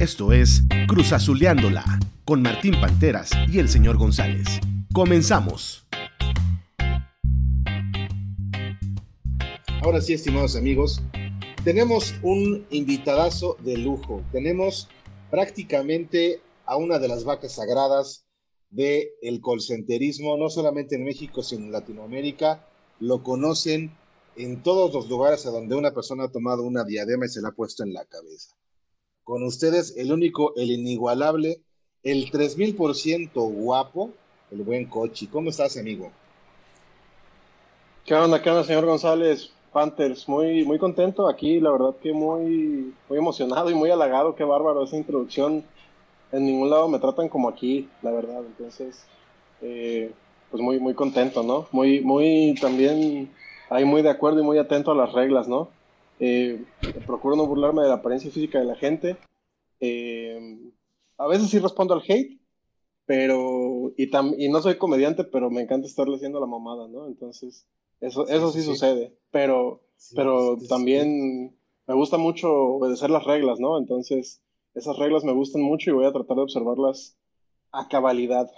Esto es Cruz Azuleándola con Martín Panteras y el señor González. Comenzamos. Ahora sí, estimados amigos, tenemos un invitadazo de lujo. Tenemos prácticamente a una de las vacas sagradas del el colcenterismo, no solamente en México, sino en Latinoamérica. Lo conocen en todos los lugares a donde una persona ha tomado una diadema y se la ha puesto en la cabeza. Con ustedes, el único, el inigualable, el 3000% guapo, el buen Cochi. ¿Cómo estás, amigo? ¿Qué onda, qué onda, señor González? Panthers, muy, muy contento aquí, la verdad que muy, muy emocionado y muy halagado, qué bárbaro esa introducción. En ningún lado me tratan como aquí, la verdad, entonces, eh, pues muy, muy contento, ¿no? Muy, muy también ahí muy de acuerdo y muy atento a las reglas, ¿no? Eh, procuro no burlarme de la apariencia física de la gente. Eh, a veces sí respondo al hate, pero, y, y no soy comediante, pero me encanta estarle haciendo la mamada, ¿no? Entonces, eso, eso sí, sucede, pero, pero también me gusta mucho obedecer las reglas, ¿no? Entonces, esas reglas me gustan mucho y voy a tratar de observarlas a cabalidad.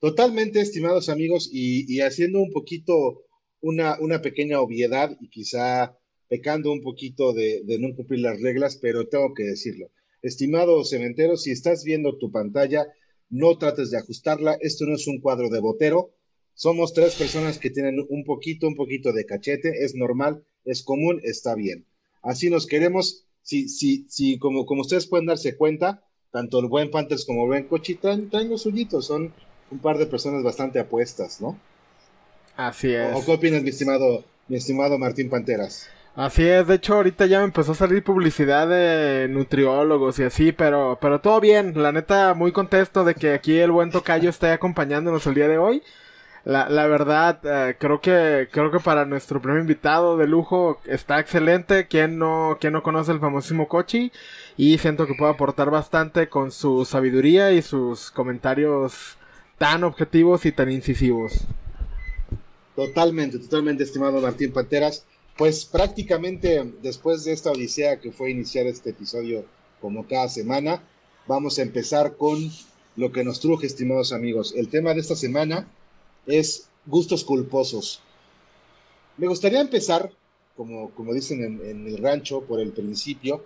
Totalmente, estimados amigos, y, haciendo un poquito una, una, pequeña obviedad y quizá pecando un poquito de, de, no cumplir las reglas, pero tengo que decirlo. Estimado cementero, si estás viendo tu pantalla, no trates de ajustarla. Esto no es un cuadro de botero. Somos tres personas que tienen un poquito, un poquito de cachete. Es normal, es común, está bien. Así nos queremos. Si, si, si como, como ustedes pueden darse cuenta, tanto el buen Panthers como el buen Cochi traen, los suyitos. Son un par de personas bastante apuestas, ¿no? Así es. ¿O qué opinas, mi estimado, mi estimado Martín Panteras? Así es, de hecho ahorita ya me empezó a salir publicidad de nutriólogos y así, pero, pero todo bien, la neta muy contento de que aquí el buen tocayo esté acompañándonos el día de hoy. La, la verdad, eh, creo que, creo que para nuestro primer invitado de lujo está excelente. Quien no, quien no conoce el famosísimo Cochi. Y siento que puede aportar bastante con su sabiduría y sus comentarios tan objetivos y tan incisivos. Totalmente, totalmente, estimado Martín Panteras. Pues prácticamente después de esta odisea que fue iniciar este episodio como cada semana, vamos a empezar con lo que nos truje, estimados amigos. El tema de esta semana es gustos culposos. Me gustaría empezar, como, como dicen en, el rancho, por el principio.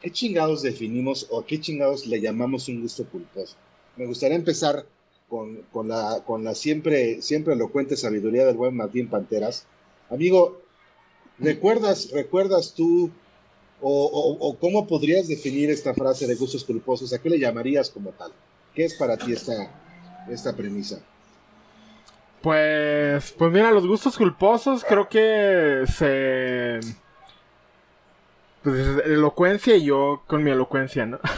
¿Qué chingados definimos o qué chingados le llamamos un gusto culposo? Me gustaría empezar con, con, la, con la siempre, siempre elocuente sabiduría del buen Martín Panteras. Amigo, ¿Recuerdas, recuerdas tú o, cómo podrías definir esta frase de gustos culposos? ¿A qué le llamarías como tal? ¿Qué es para ti esta, esta premisa? Pues, pues mira, los gustos culposos creo que se... Pues elocuencia y yo con mi elocuencia, ¿no?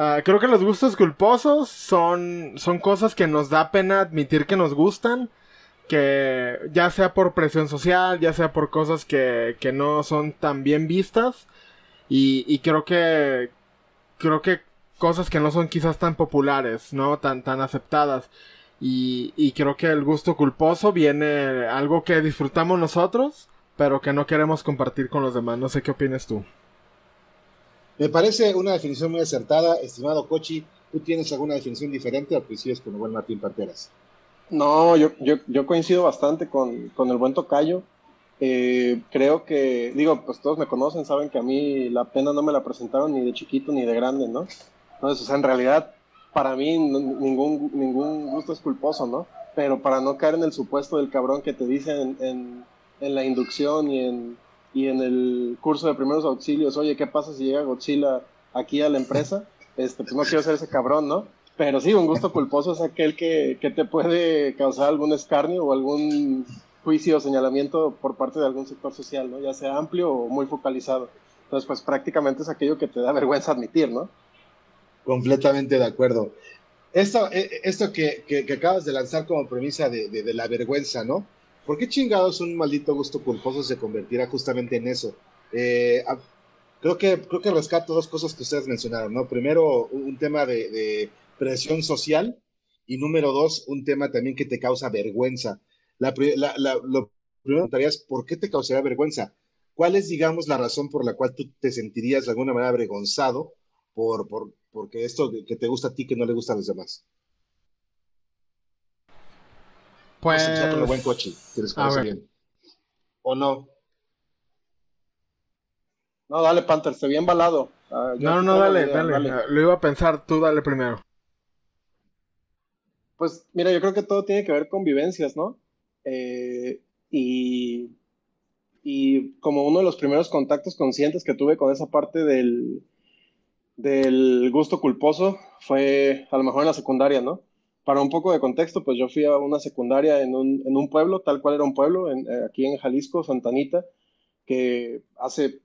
Ah, creo que los gustos culposos son, son cosas que nos da pena admitir que nos gustan que ya sea por presión social, ya sea por cosas que, que no son tan bien vistas y, y, creo que creo que cosas que no son quizás tan populares, ¿no? Tan, tan aceptadas. Y, y creo que el gusto culposo viene algo que disfrutamos nosotros, pero que no queremos compartir con los demás. No sé qué opinas tú. Me parece una definición muy acertada, estimado Cochi. ¿Tú tienes alguna definición diferente o coincides con buen Martín Parteras? No, yo, yo, yo coincido bastante con, con, el buen tocayo. Eh, creo que, digo, pues todos me conocen, saben que a mí la pena no me la presentaron ni de chiquito ni de grande, ¿no? Entonces, o sea, en realidad, para mí ningún, ningún gusto es culposo, ¿no? Pero para no caer en el supuesto del cabrón que te dicen en, en, la inducción y en, y en el curso de primeros auxilios, oye, ¿qué pasa si llega Godzilla aquí a la empresa? Este, pues no quiero ser ese cabrón, ¿no? Pero sí, un gusto culposo es aquel que, te puede causar algún escarnio o algún juicio o señalamiento por parte de algún sector social, ¿no? Ya sea amplio o muy focalizado. Entonces, pues prácticamente es aquello que te da vergüenza admitir, ¿no? Completamente de acuerdo. Esto, eh, esto que, acabas de lanzar como premisa de, la vergüenza, ¿no? ¿Por qué chingados un maldito gusto culposo se convertirá justamente en eso? Eh, creo, que, creo que rescato dos cosas que ustedes mencionaron, ¿no? Primero, un tema de presión social y número dos, un tema también que te causa vergüenza. La, lo primero que es, ¿por qué te causaría vergüenza? ¿Cuál es, digamos, la razón por la cual tú te sentirías de alguna manera avergonzado por, por porque esto que te gusta a ti que no le gusta a los demás. Pues. con el buen coche, que bien. ¿O no? No, dale, Panther, se bien balado. Ah, no, no, dale, dale, Lo iba a pensar, tú dale primero. Pues mira, yo creo que todo tiene que ver con vivencias, ¿no? Eh, y, y como uno de los primeros contactos conscientes que tuve con esa parte del, del gusto culposo fue a lo mejor en la secundaria, ¿no? Para un poco de contexto, pues yo fui a una secundaria en un, en un pueblo, tal cual era un pueblo, en, eh, aquí en Jalisco, Santanita, que hace,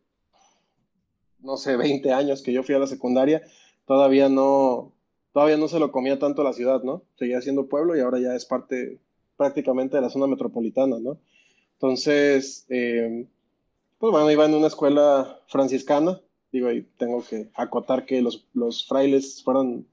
no sé, 20 años que yo fui a la secundaria, todavía no, todavía no se lo comía tanto la ciudad, ¿no? Seguía siendo pueblo y ahora ya es parte prácticamente de la zona metropolitana, ¿no? Entonces, eh, pues bueno, iba en una escuela franciscana, digo, y tengo que acotar que los, los frailes fueron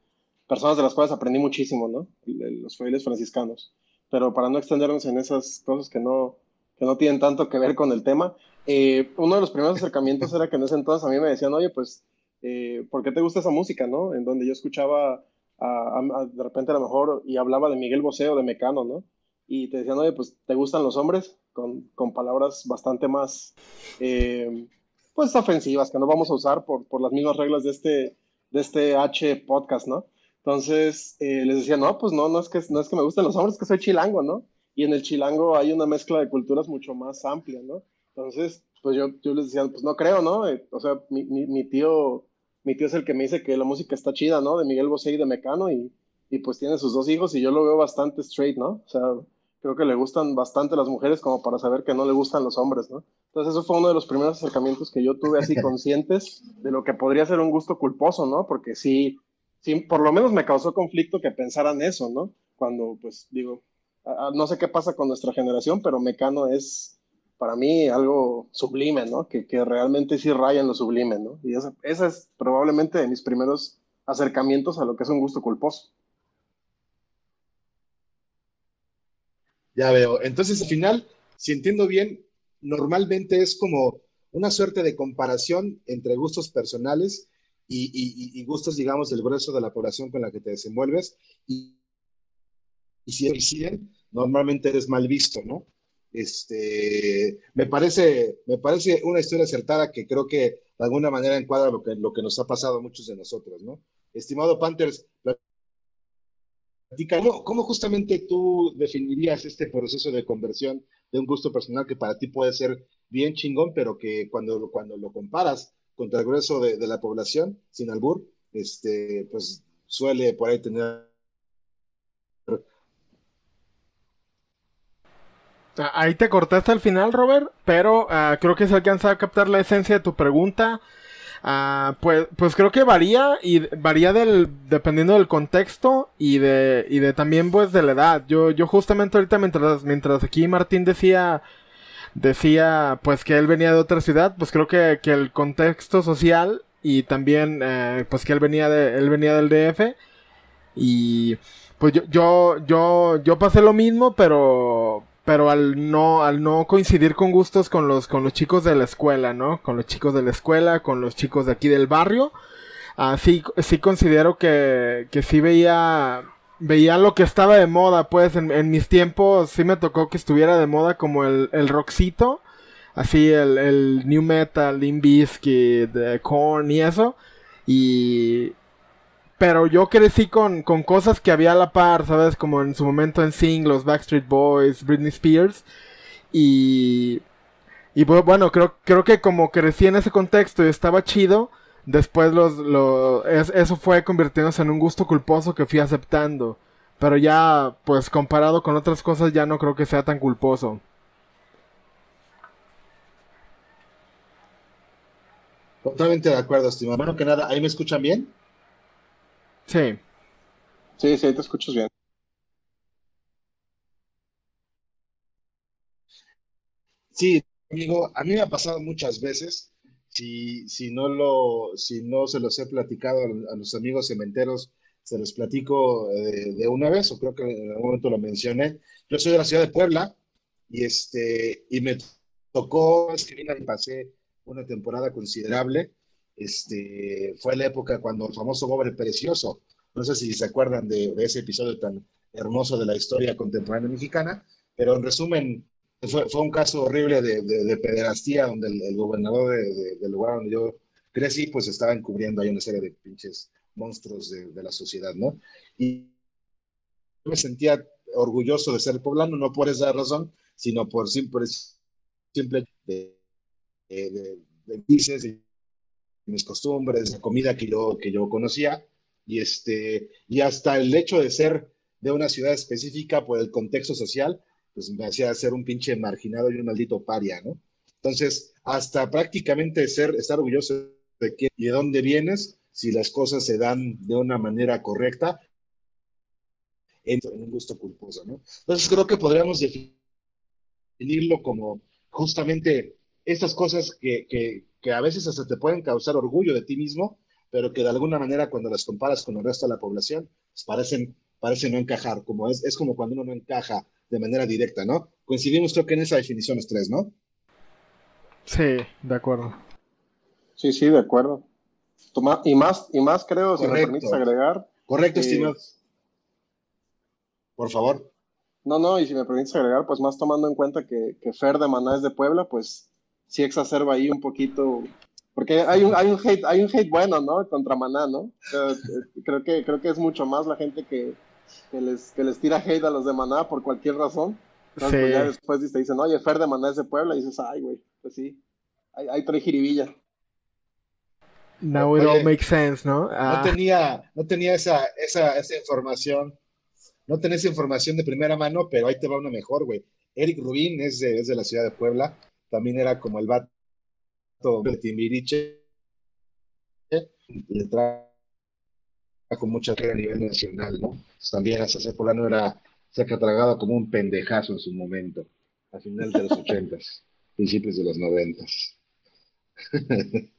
personas de las cuales aprendí muchísimo, ¿no? Los frailes franciscanos. Pero para no extendernos en esas cosas que no, que no tienen tanto que ver con el tema, eh, uno de los primeros acercamientos era que en ese entonces a mí me decían, oye, pues, eh, ¿por qué te gusta esa música, no? En donde yo escuchaba de repente a lo mejor y hablaba de Miguel Bosé o de Mecano, ¿no? Y te decían, oye, pues, ¿te gustan los hombres? Con, con palabras bastante más, eh, pues, ofensivas, que no vamos a usar por, por las mismas reglas de este, de este H podcast, ¿no? Entonces eh, les decía, no, pues no, no es, que, no es que me gusten los hombres, es que soy chilango, ¿no? Y en el chilango hay una mezcla de culturas mucho más amplia, ¿no? Entonces, pues yo, yo les decía, pues no creo, ¿no? Eh, o sea, mi, mi, mi, tío, mi tío es el que me dice que la música está chida, ¿no? De Miguel Bosé y de Mecano, y, y pues tiene sus dos hijos, y yo lo veo bastante straight, ¿no? O sea, creo que le gustan bastante las mujeres como para saber que no le gustan los hombres, ¿no? Entonces eso fue uno de los primeros acercamientos que yo tuve así conscientes de lo que podría ser un gusto culposo, ¿no? Porque sí, sí, por lo menos me causó conflicto que pensaran eso, ¿no? Cuando, pues, digo, no sé qué pasa con nuestra generación, pero Mecano es para mí algo sublime, ¿no? Que, que realmente sí raya en lo sublime, ¿no? Y ese es probablemente de mis primeros acercamientos a lo que es un gusto culposo. Ya veo. Entonces, al final, si entiendo bien, normalmente es como una suerte de comparación entre gustos personales y, gustos, digamos, del grueso de la población con la que te desenvuelves. Y, si coinciden, normalmente eres mal visto, ¿no? Este, me parece, me parece una historia acertada que creo que de alguna manera encuadra lo que, lo que nos ha pasado a muchos de nosotros, ¿no? Estimado Panthers, ¿cómo, ¿cómo justamente tú definirías este proceso de conversión de un gusto personal que para ti puede ser bien chingón, pero que cuando, cuando lo comparas contra el grueso de, la población, sin albur, este, pues suele por ahí tener ah, Ahí te cortaste al final, Robert, pero uh, creo que se alcanza a captar la esencia de tu pregunta. Uh, pues, pues creo que varía y varía del, dependiendo del contexto y de, y de también pues de la edad. Yo, yo justamente ahorita mientras, mientras aquí Martín decía decía pues que él venía de otra ciudad, pues creo que, que el contexto social y también eh, pues que él venía de él venía del DF y pues yo yo yo yo pasé lo mismo, pero pero al no al no coincidir con gustos con los con los chicos de la escuela, ¿no? Con los chicos de la escuela, con los chicos de aquí del barrio, así sí considero que que sí veía veía lo que estaba de moda, pues en, mis tiempos sí me tocó que estuviera de moda como el, el rockcito, así el, el new metal, Limp Bizkit, Korn y eso, y... Pero yo crecí con, con cosas que había a la par, ¿sabes? Como en su momento en Sing, los Backstreet Boys, Britney Spears, y... Y bueno, creo, creo que como crecí en ese contexto y estaba chido, Después los, eso fue convirtiéndose en un gusto culposo que fui aceptando. Pero ya, pues comparado con otras cosas, ya no creo que sea tan culposo. Totalmente de acuerdo, estimado. Bueno, que nada, ¿ahí me escuchan bien? Sí. Sí, sí, te escuchas bien. Sí, amigo, a mí me ha pasado muchas veces si, si, no lo, si no se los he platicado a, los amigos cementeros, se los platico eh, de, una vez, o creo que en algún momento lo mencioné. Yo soy de la ciudad de Puebla y, este, y me tocó, es que vine y pasé una temporada considerable este, fue la época cuando el famoso Gobre Precioso, no sé si se acuerdan de, ese episodio tan hermoso de la historia contemporánea mexicana, pero en resumen, fue, fue un caso horrible de, de, pederastía donde el, gobernador del lugar donde yo crecí, pues estaba encubriendo ahí una serie de pinches monstruos de, de la sociedad, ¿no? Y me sentía orgulloso de ser poblano, no por esa razón, sino por simple, simple de, de, de, de mis costumbres, la comida que yo, que yo conocía, y, este, y hasta el hecho de ser de una ciudad específica por el contexto social, pues me hacía ser un pinche marginado y un maldito paria, ¿no? Entonces, hasta prácticamente ser, estar orgulloso de quién y de dónde vienes, si las cosas se dan de una manera correcta, en un gusto culposo, ¿no? Entonces creo que podríamos definirlo como justamente estas cosas que, que, que a veces hasta te pueden causar orgullo de ti mismo, pero que de alguna manera cuando las comparas con el resto de la población, pues parecen, parecen no encajar, como es, es como cuando uno no encaja de manera directa, ¿no? Coincidimos creo que en esa definición los tres, ¿no? Sí, de acuerdo. Sí, sí, de acuerdo. Toma, y más, y más creo, si me permites agregar. Correcto, estimado. Por favor. No, no, y si me permites agregar, pues más tomando en cuenta que, que Fer de Maná es de Puebla, pues sí exacerba ahí un poquito, porque hay un, hay un hate, hay un hate bueno, ¿no? Contra Maná, ¿no? Creo, que, creo que es mucho más la gente que, que, les, que les tira hate a los de Maná por cualquier razón. Entonces, pues, ya después te dicen, oye, Fer de Maná es de Puebla, y dices, ay, güey, pues sí, hay, hay trae jiribilla. Now it all makes sense, ¿no? No ah. tenía, no tenía esa, esa, esa información, no tenía esa información de primera mano, pero ahí te va una mejor, güey. Eric Rubín es de, es de la ciudad de Puebla, también era como el vato de Timbiriche, le trajo mucha carga a nivel nacional, ¿no? también hasta ese polano era, se ha tragado como un pendejazo en su momento, a final de los ochentas, principios de los noventas.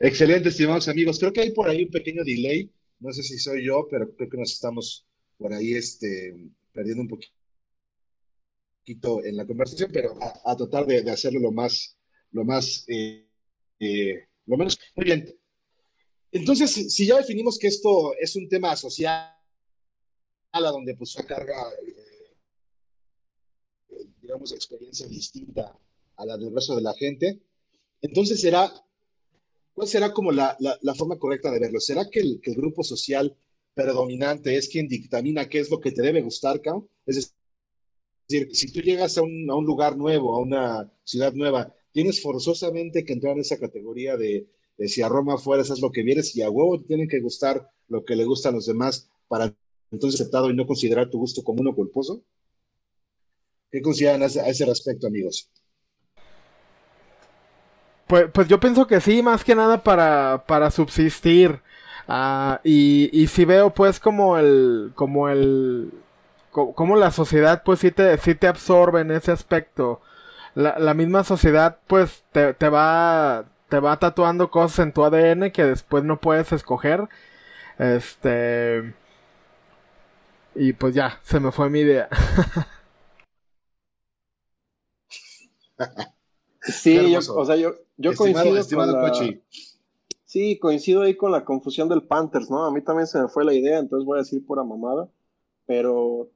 Excelente, estimados amigos. Creo que hay por ahí un pequeño delay. No sé si soy yo, pero creo que nos estamos por ahí este, perdiendo un poquito en la conversación, pero a, tratar de, hacerlo lo más, lo más, eh, eh, lo menos. Muy bien. Entonces, si ya definimos que esto es un tema social, a donde pues se carga, eh, digamos, experiencia distinta a la del resto de la gente, entonces será, ¿cuál será como la, la, forma correcta de verlo? ¿Será que el, que el, grupo social predominante es quien dictamina qué es lo que te debe gustar, Cao? Es decir, si tú llegas a un, a un, lugar nuevo, a una ciudad nueva, tienes forzosamente que entrar en esa categoría de, de si a Roma fueras, es lo que vienes y a huevo te tienen que gustar lo que le gusta a los demás para entonces aceptado y no considerar tu gusto como uno culposo? ¿Qué consideran a ese, a ese respecto, amigos? Pues, pues yo pienso que sí, más que nada para, para subsistir. Uh, y, y si veo pues como el, como el, como la sociedad pues sí te, sí te absorbe en ese aspecto. La, la misma sociedad pues te, te, va te va tatuando cosas en tu ADN que después no puedes escoger. Este y pues ya, se me fue mi idea. sí, yo, o sea, yo, yo coincido con la... Sí, coincido ahí con la confusión del Panthers, ¿no? A mí también se me fue la idea, entonces voy a decir pura mamada. Pero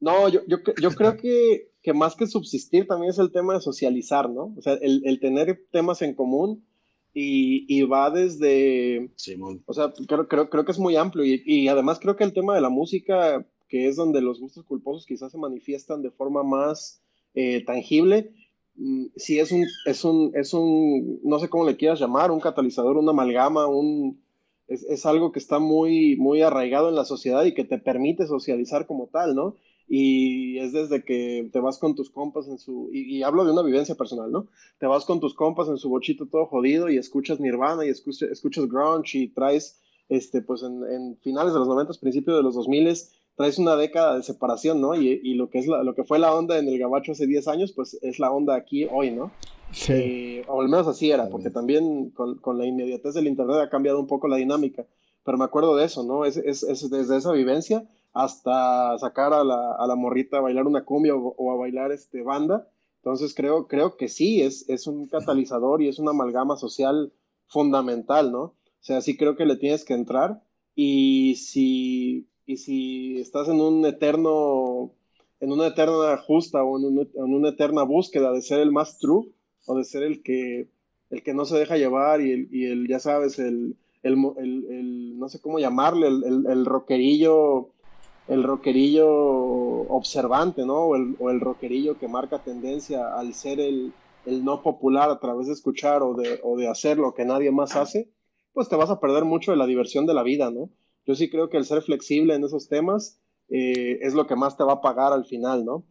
no, yo, yo, yo creo que, que, más que subsistir también es el tema de socializar, ¿no? O sea, el, el tener temas en común y, y va desde... Simón. O sea, creo, creo, creo que es muy amplio y, y, además creo que el tema de la música, que es donde los gustos culposos quizás se manifiestan de forma más eh, tangible, mm, sí es un, es un, es un, no sé cómo le quieras llamar, un catalizador, una amalgama, un... Es, es algo que está muy, muy arraigado en la sociedad y que te permite socializar como tal, ¿no? Y es desde que te vas con tus compas en su, y, hablo de una vivencia personal, ¿no? Te vas con tus compas en su bochito todo jodido y escuchas Nirvana y escuchas, escuchas grunge y traes, este, pues en, finales de los 90, principios de los 2000, traes una década de separación, ¿no? Y, y lo, que es lo que fue la onda en el gabacho hace 10 años, pues es la onda aquí hoy, ¿no? Sí. Eh, o al menos así era, porque también con, con, la inmediatez del Internet ha cambiado un poco la dinámica, pero me acuerdo de eso, ¿no? Es, es, es desde esa vivencia hasta sacar a la, a la morrita a bailar una cumbia o, a bailar este, banda. Entonces creo, creo que sí, es, es un catalizador y es una amalgama social fundamental, ¿no? O sea, sí creo que le tienes que entrar y si, y si estás en un eterno, en una eterna justa o en, una eterna búsqueda de ser el más true o de ser el que, el que no se deja llevar y el, y el ya sabes, el, el, el, no sé cómo llamarle, el, el, rockerillo, el rockerillo observante, ¿no? O el, o el rockerillo que marca tendencia al ser el, el no popular a través de escuchar o de, o de hacer lo que nadie más hace, pues te vas a perder mucho de la diversión de la vida, ¿no? Yo sí creo que el ser flexible en esos temas eh, es lo que más te va a pagar al final, ¿no?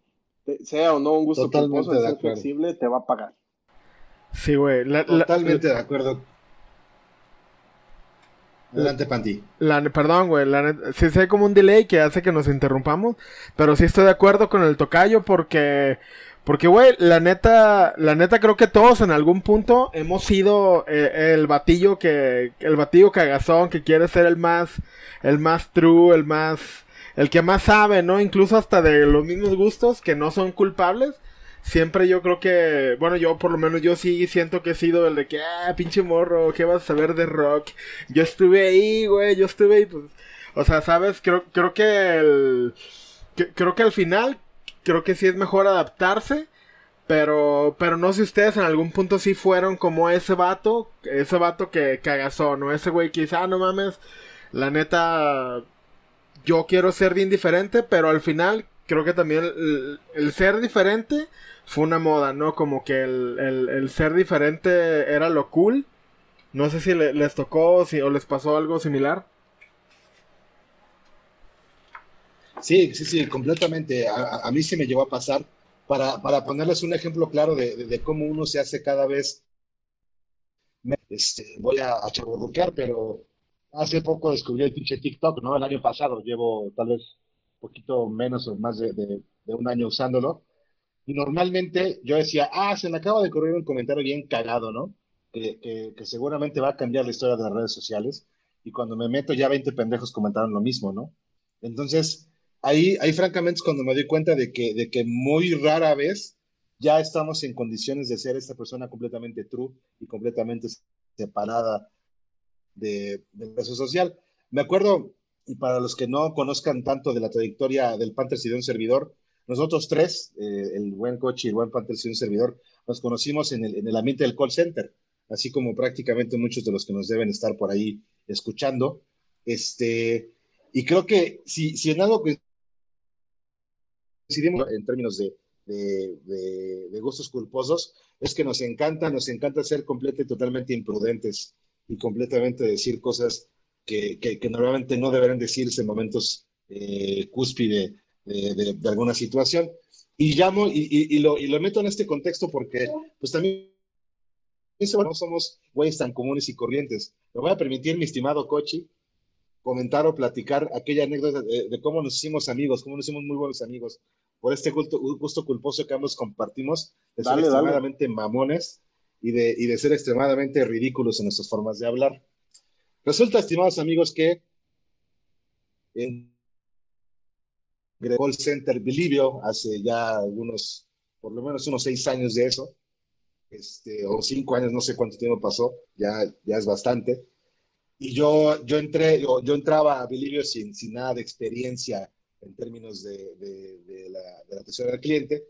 sea o no un gusto culposo, el ser flexible te va a pagar. Sí, güey. Totalmente de acuerdo. Adelante, Panti. perdón, güey. Sí, sí hay como un delay que hace que nos interrumpamos. Pero sí estoy de acuerdo con el tocayo porque porque, güey, la neta, la neta creo que todos en algún punto hemos sido eh, el batillo que, el batillo cagazón que quiere ser el más, el más true, el más, el que más sabe, ¿no? Incluso hasta de los mismos gustos que no son culpables. Siempre yo creo que, bueno, yo por lo menos yo sí siento que he sido el de que, ah, pinche morro, ¿qué vas a saber de rock? Yo estuve ahí, güey, yo estuve ahí, pues, o sea, sabes, creo, creo que el, creo que al final creo que sí es mejor adaptarse. Pero, pero no sé si ustedes en algún punto sí fueron como ese vato, ese vato que cagazó, ¿no? Ese güey que dice, ah, no mames, la neta, yo quiero ser bien diferente, pero al final creo que también el, ser diferente fue una moda, ¿no? Como que el, el, ser diferente era lo cool. No sé si les tocó si, o les pasó algo similar. Sí, sí, sí, completamente. A, mí se me llevó a pasar. Para, para ponerles un ejemplo claro de, cómo uno se hace cada vez, este, voy a, a pero hace poco descubrí el pinche TikTok, ¿no? El año pasado, llevo tal vez poquito menos o más de, un año usándolo. Y normalmente yo decía, ah, se me acaba de correr un comentario bien cagado, ¿no? Que, que, seguramente va a cambiar la historia de las redes sociales. Y cuando me meto, ya 20 pendejos comentaron lo mismo, ¿no? Entonces, ahí, ahí francamente es cuando me doy cuenta de que, de que muy rara vez ya estamos en condiciones de ser esta persona completamente true y completamente separada de, del peso social. Me acuerdo, y para los que no conozcan tanto de la trayectoria del Panthers y de un servidor, nosotros tres, eh, el buen coche y el buen Panthers y un servidor, nos conocimos en el, en el ambiente del call center, así como prácticamente muchos de los que nos deben estar por ahí escuchando. Este, y creo que si, si en algo que decidimos en términos de, de, gustos culposos, es que nos encanta, nos encanta ser completamente totalmente imprudentes y completamente decir cosas que, que, normalmente no deberían decirse en momentos eh, cúspide de, de, alguna situación. Y llamo y, y, lo, y lo meto en este contexto porque pues también no somos güeyes tan comunes y corrientes. Me voy a permitir, mi estimado Cochi, comentar o platicar aquella anécdota de, cómo nos hicimos amigos, cómo nos hicimos muy buenos amigos, por este gusto, culposo que ambos compartimos, de ser extremadamente mamones y de, y de ser extremadamente ridículos en nuestras formas de hablar. Resulta, estimados amigos, que en call center Bilibio, hace ya algunos, por lo menos unos seis años de eso, este, o cinco años, no sé cuánto tiempo pasó, ya, ya es bastante y yo, yo entré, yo, yo entraba a Bilibio sin, sin nada de experiencia en términos de, de, la, de la atención al cliente.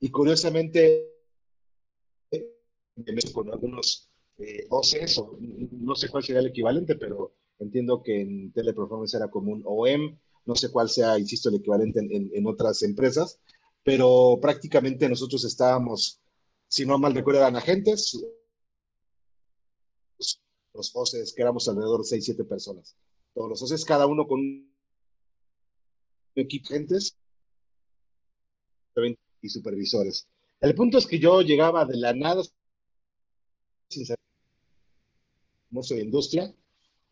Y curiosamente, con algunos eh, OCs, o no sé cuál sería el equivalente, pero entiendo que en Teleperformance era como un OM, no sé cuál sea, insisto, el equivalente en, otras empresas, pero prácticamente nosotros estábamos, si no mal recuerdo, eran agentes, los OCEs, que éramos alrededor de 6, 7 personas. Todos los OCEs, cada uno con un equipo de gentes y supervisores. El punto es que yo llegaba de la nada sin ser de industria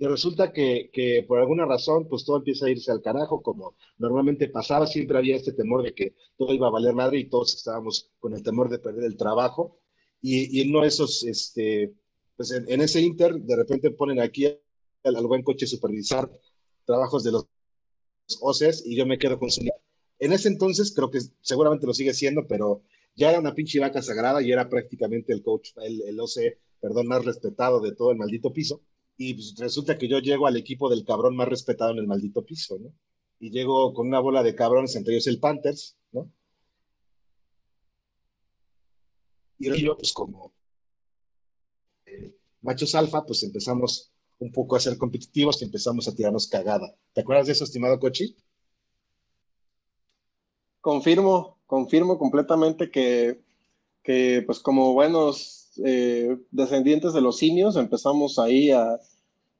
resulta que, por alguna razón pues todo empieza a irse al carajo como normalmente pasaba, siempre había este temor de que todo iba a valer madre y todos estábamos con el temor de perder el trabajo y, de esos este, pues en, ese Inter, de repente ponen aquí al, buen coche supervisar trabajos de los OCEs y yo me quedo con su... En ese entonces, creo que seguramente lo sigue siendo, pero ya era una pinche vaca sagrada y era prácticamente el coach, el, el perdón, más respetado de todo el maldito piso. Y pues resulta que yo llego al equipo del cabrón más respetado en el maldito piso, ¿no? Y llego con una bola de cabrones, entre ellos el Panthers, ¿no? Y yo, pues como eh, machos alfa, pues empezamos un poco a ser competitivos y empezamos a tirarnos cagada. ¿Te acuerdas de eso, estimado Cochi? Confirmo, confirmo completamente que, que pues como buenos eh, descendientes de los simios empezamos ahí a,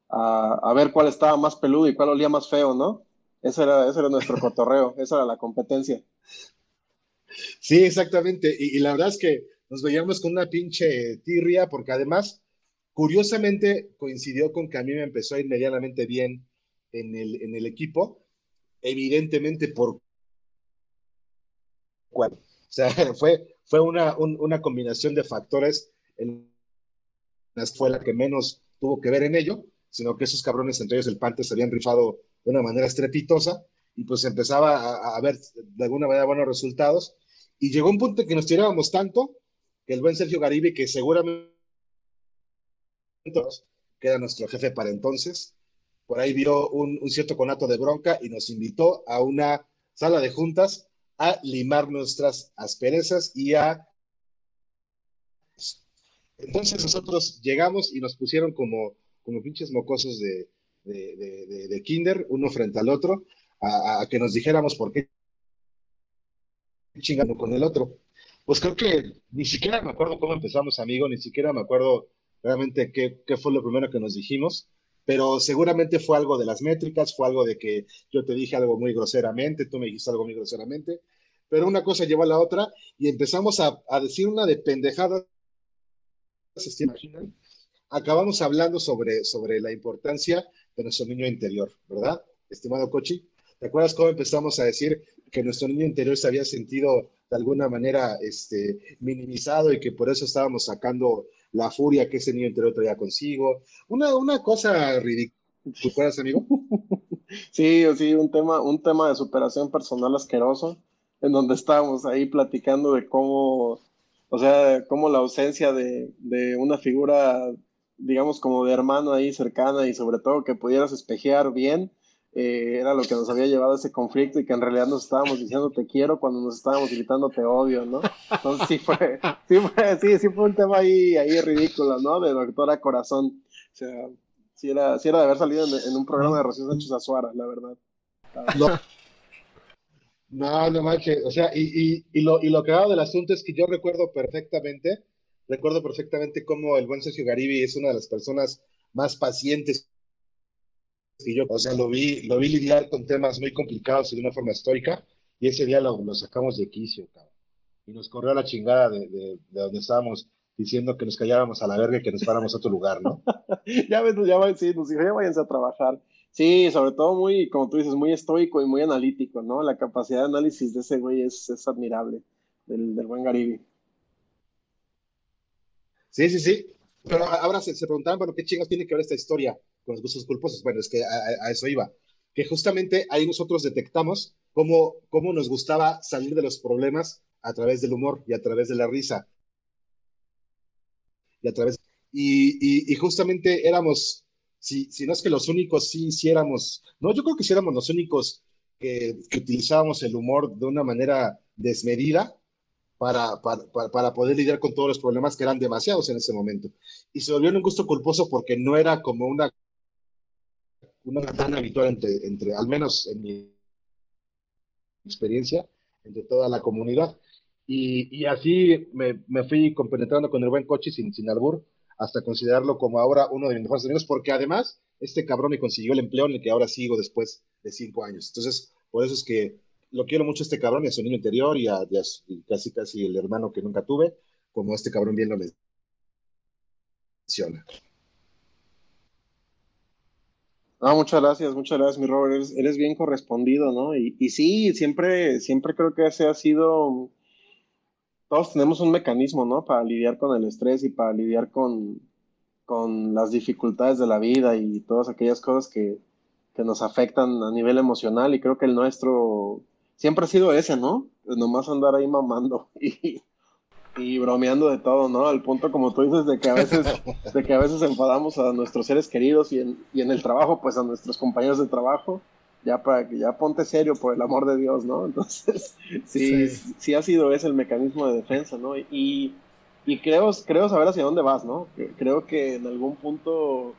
a, ver cuál estaba más peludo y cuál olía más feo, ¿no? Ese era, ese era nuestro cotorreo, esa era la competencia. Sí, exactamente. Y, y, la verdad es que nos veíamos con una pinche tirria, porque además, curiosamente, coincidió con que a mí me empezó a ir medianamente bien en el, en el equipo, evidentemente por... Bueno, o sea, fue, fue una, un, una combinación de factores en la que menos tuvo que ver en ello, sino que esos cabrones, entre ellos el Panther, se habían rifado de una manera estrepitosa y pues empezaba a, ver de alguna manera buenos resultados. Y llegó un punto en que nos tirábamos tanto que el buen Sergio Garibi, que seguramente era nuestro jefe para entonces, por ahí vio un, un, cierto conato de bronca y nos invitó a una sala de juntas a limar nuestras asperezas y a... Entonces nosotros llegamos y nos pusieron como, como pinches mocosos de, de, de, de kinder, uno frente al otro, a, que nos dijéramos por qué chingando con el otro. Pues creo que ni siquiera me acuerdo cómo empezamos, amigo, ni siquiera me acuerdo realmente qué, fue lo primero que nos dijimos, pero seguramente fue algo de las métricas, fue algo de que yo te dije algo muy groseramente, tú me dijiste algo muy groseramente, pero una cosa lleva a la otra y empezamos a, a decir una de pendejadas, ¿se imaginan? Acabamos hablando sobre, sobre la importancia de nuestro niño interior, ¿verdad, estimado Cochi? ¿Te acuerdas cómo empezamos a decir que nuestro niño interior se había sentido de alguna manera este, minimizado y que por eso estábamos sacando la furia que ese niño interior traía consigo. Una, una cosa ridícula. ¿Tú acuerdas, amigo? Sí, sí, un tema, un tema de superación personal asqueroso, en donde estábamos ahí platicando de cómo, o sea, cómo la ausencia de, de una figura, digamos, como de hermano ahí cercana y sobre todo que pudieras espejear bien, eh, era lo que nos había llevado a ese conflicto y que en realidad nos estábamos diciendo te quiero cuando nos estábamos gritando te odio, ¿no? Entonces sí fue, sí fue, sí, sí fue un tema ahí, ahí ridículo, ¿no? De doctora Corazón. O sea, sí era, sí era de haber salido en, un programa de Rocío Sánchez Azuara, la verdad. No, no, no manches, o sea, y, y, y, lo, y lo que hago del asunto es que yo recuerdo perfectamente, recuerdo perfectamente cómo el buen Sergio Garibi es una de las personas más pacientes que yo, o sea, lo vi, lo vi lidiar con temas muy complicados y de una forma histórica, y ese día lo, sacamos de quicio, cabrón. Y nos corrió a la chingada de, de, de, donde estábamos diciendo que nos calláramos a la verga y que nos fuéramos a otro lugar, ¿no? ya ves, ya, sí, nos dijo, ya váyanse a trabajar. Sí, sobre todo muy, como tú dices, muy estoico y muy analítico, ¿no? La capacidad de análisis de ese güey es, es admirable, del, del buen Garibi. Sí, sí, sí. Pero ahora se, se preguntaban, bueno, ¿qué chingos tiene que ver esta historia con los gustos culposos? Bueno, es que a, a, eso iba. Que justamente ahí nosotros detectamos cómo, cómo nos gustaba salir de los problemas a través del humor y a través de la risa. Y a través. Y, y, y justamente éramos, si, si, no es que los únicos, sí, sí éramos. No, yo creo que sí éramos los únicos que, que utilizábamos el humor de una manera desmedida para, para, para, poder lidiar con todos los problemas que eran demasiados en ese momento. Y se volvió un gusto culposo porque no era como una, una tan habitual entre, entre, al menos en mi experiencia, entre toda la comunidad. Y, y así me, me, fui compenetrando con el buen coche sin, sin albur, hasta considerarlo como ahora uno de mis mejores amigos, porque además este cabrón me consiguió el empleo en el que ahora sigo después de cinco años. Entonces, por eso es que lo quiero mucho a este cabrón y a su niño interior y a, casi casi el hermano que nunca tuve, como este cabrón bien lo menciona. No, muchas gracias, muchas gracias, mi Robert. Eres, eres bien correspondido, ¿no? Y, y, sí, siempre, siempre creo que ese ha sido. Todos tenemos un mecanismo, ¿no? Para lidiar con el estrés y para lidiar con, con las dificultades de la vida y todas aquellas cosas que, que nos afectan a nivel emocional. Y creo que el nuestro siempre ha sido ese, ¿no? Nomás andar ahí mamando. Y, y bromeando de todo, ¿no? Al punto, como tú dices, de que a veces, de que a veces enfadamos a nuestros seres queridos y en, y en el trabajo, pues a nuestros compañeros de trabajo, ya para que ya ponte serio por el amor de Dios, ¿no? Entonces, sí, sí, ha sido ese el mecanismo de defensa, ¿no? Y, y creo, creo saber hacia dónde vas, ¿no? Creo que en algún punto,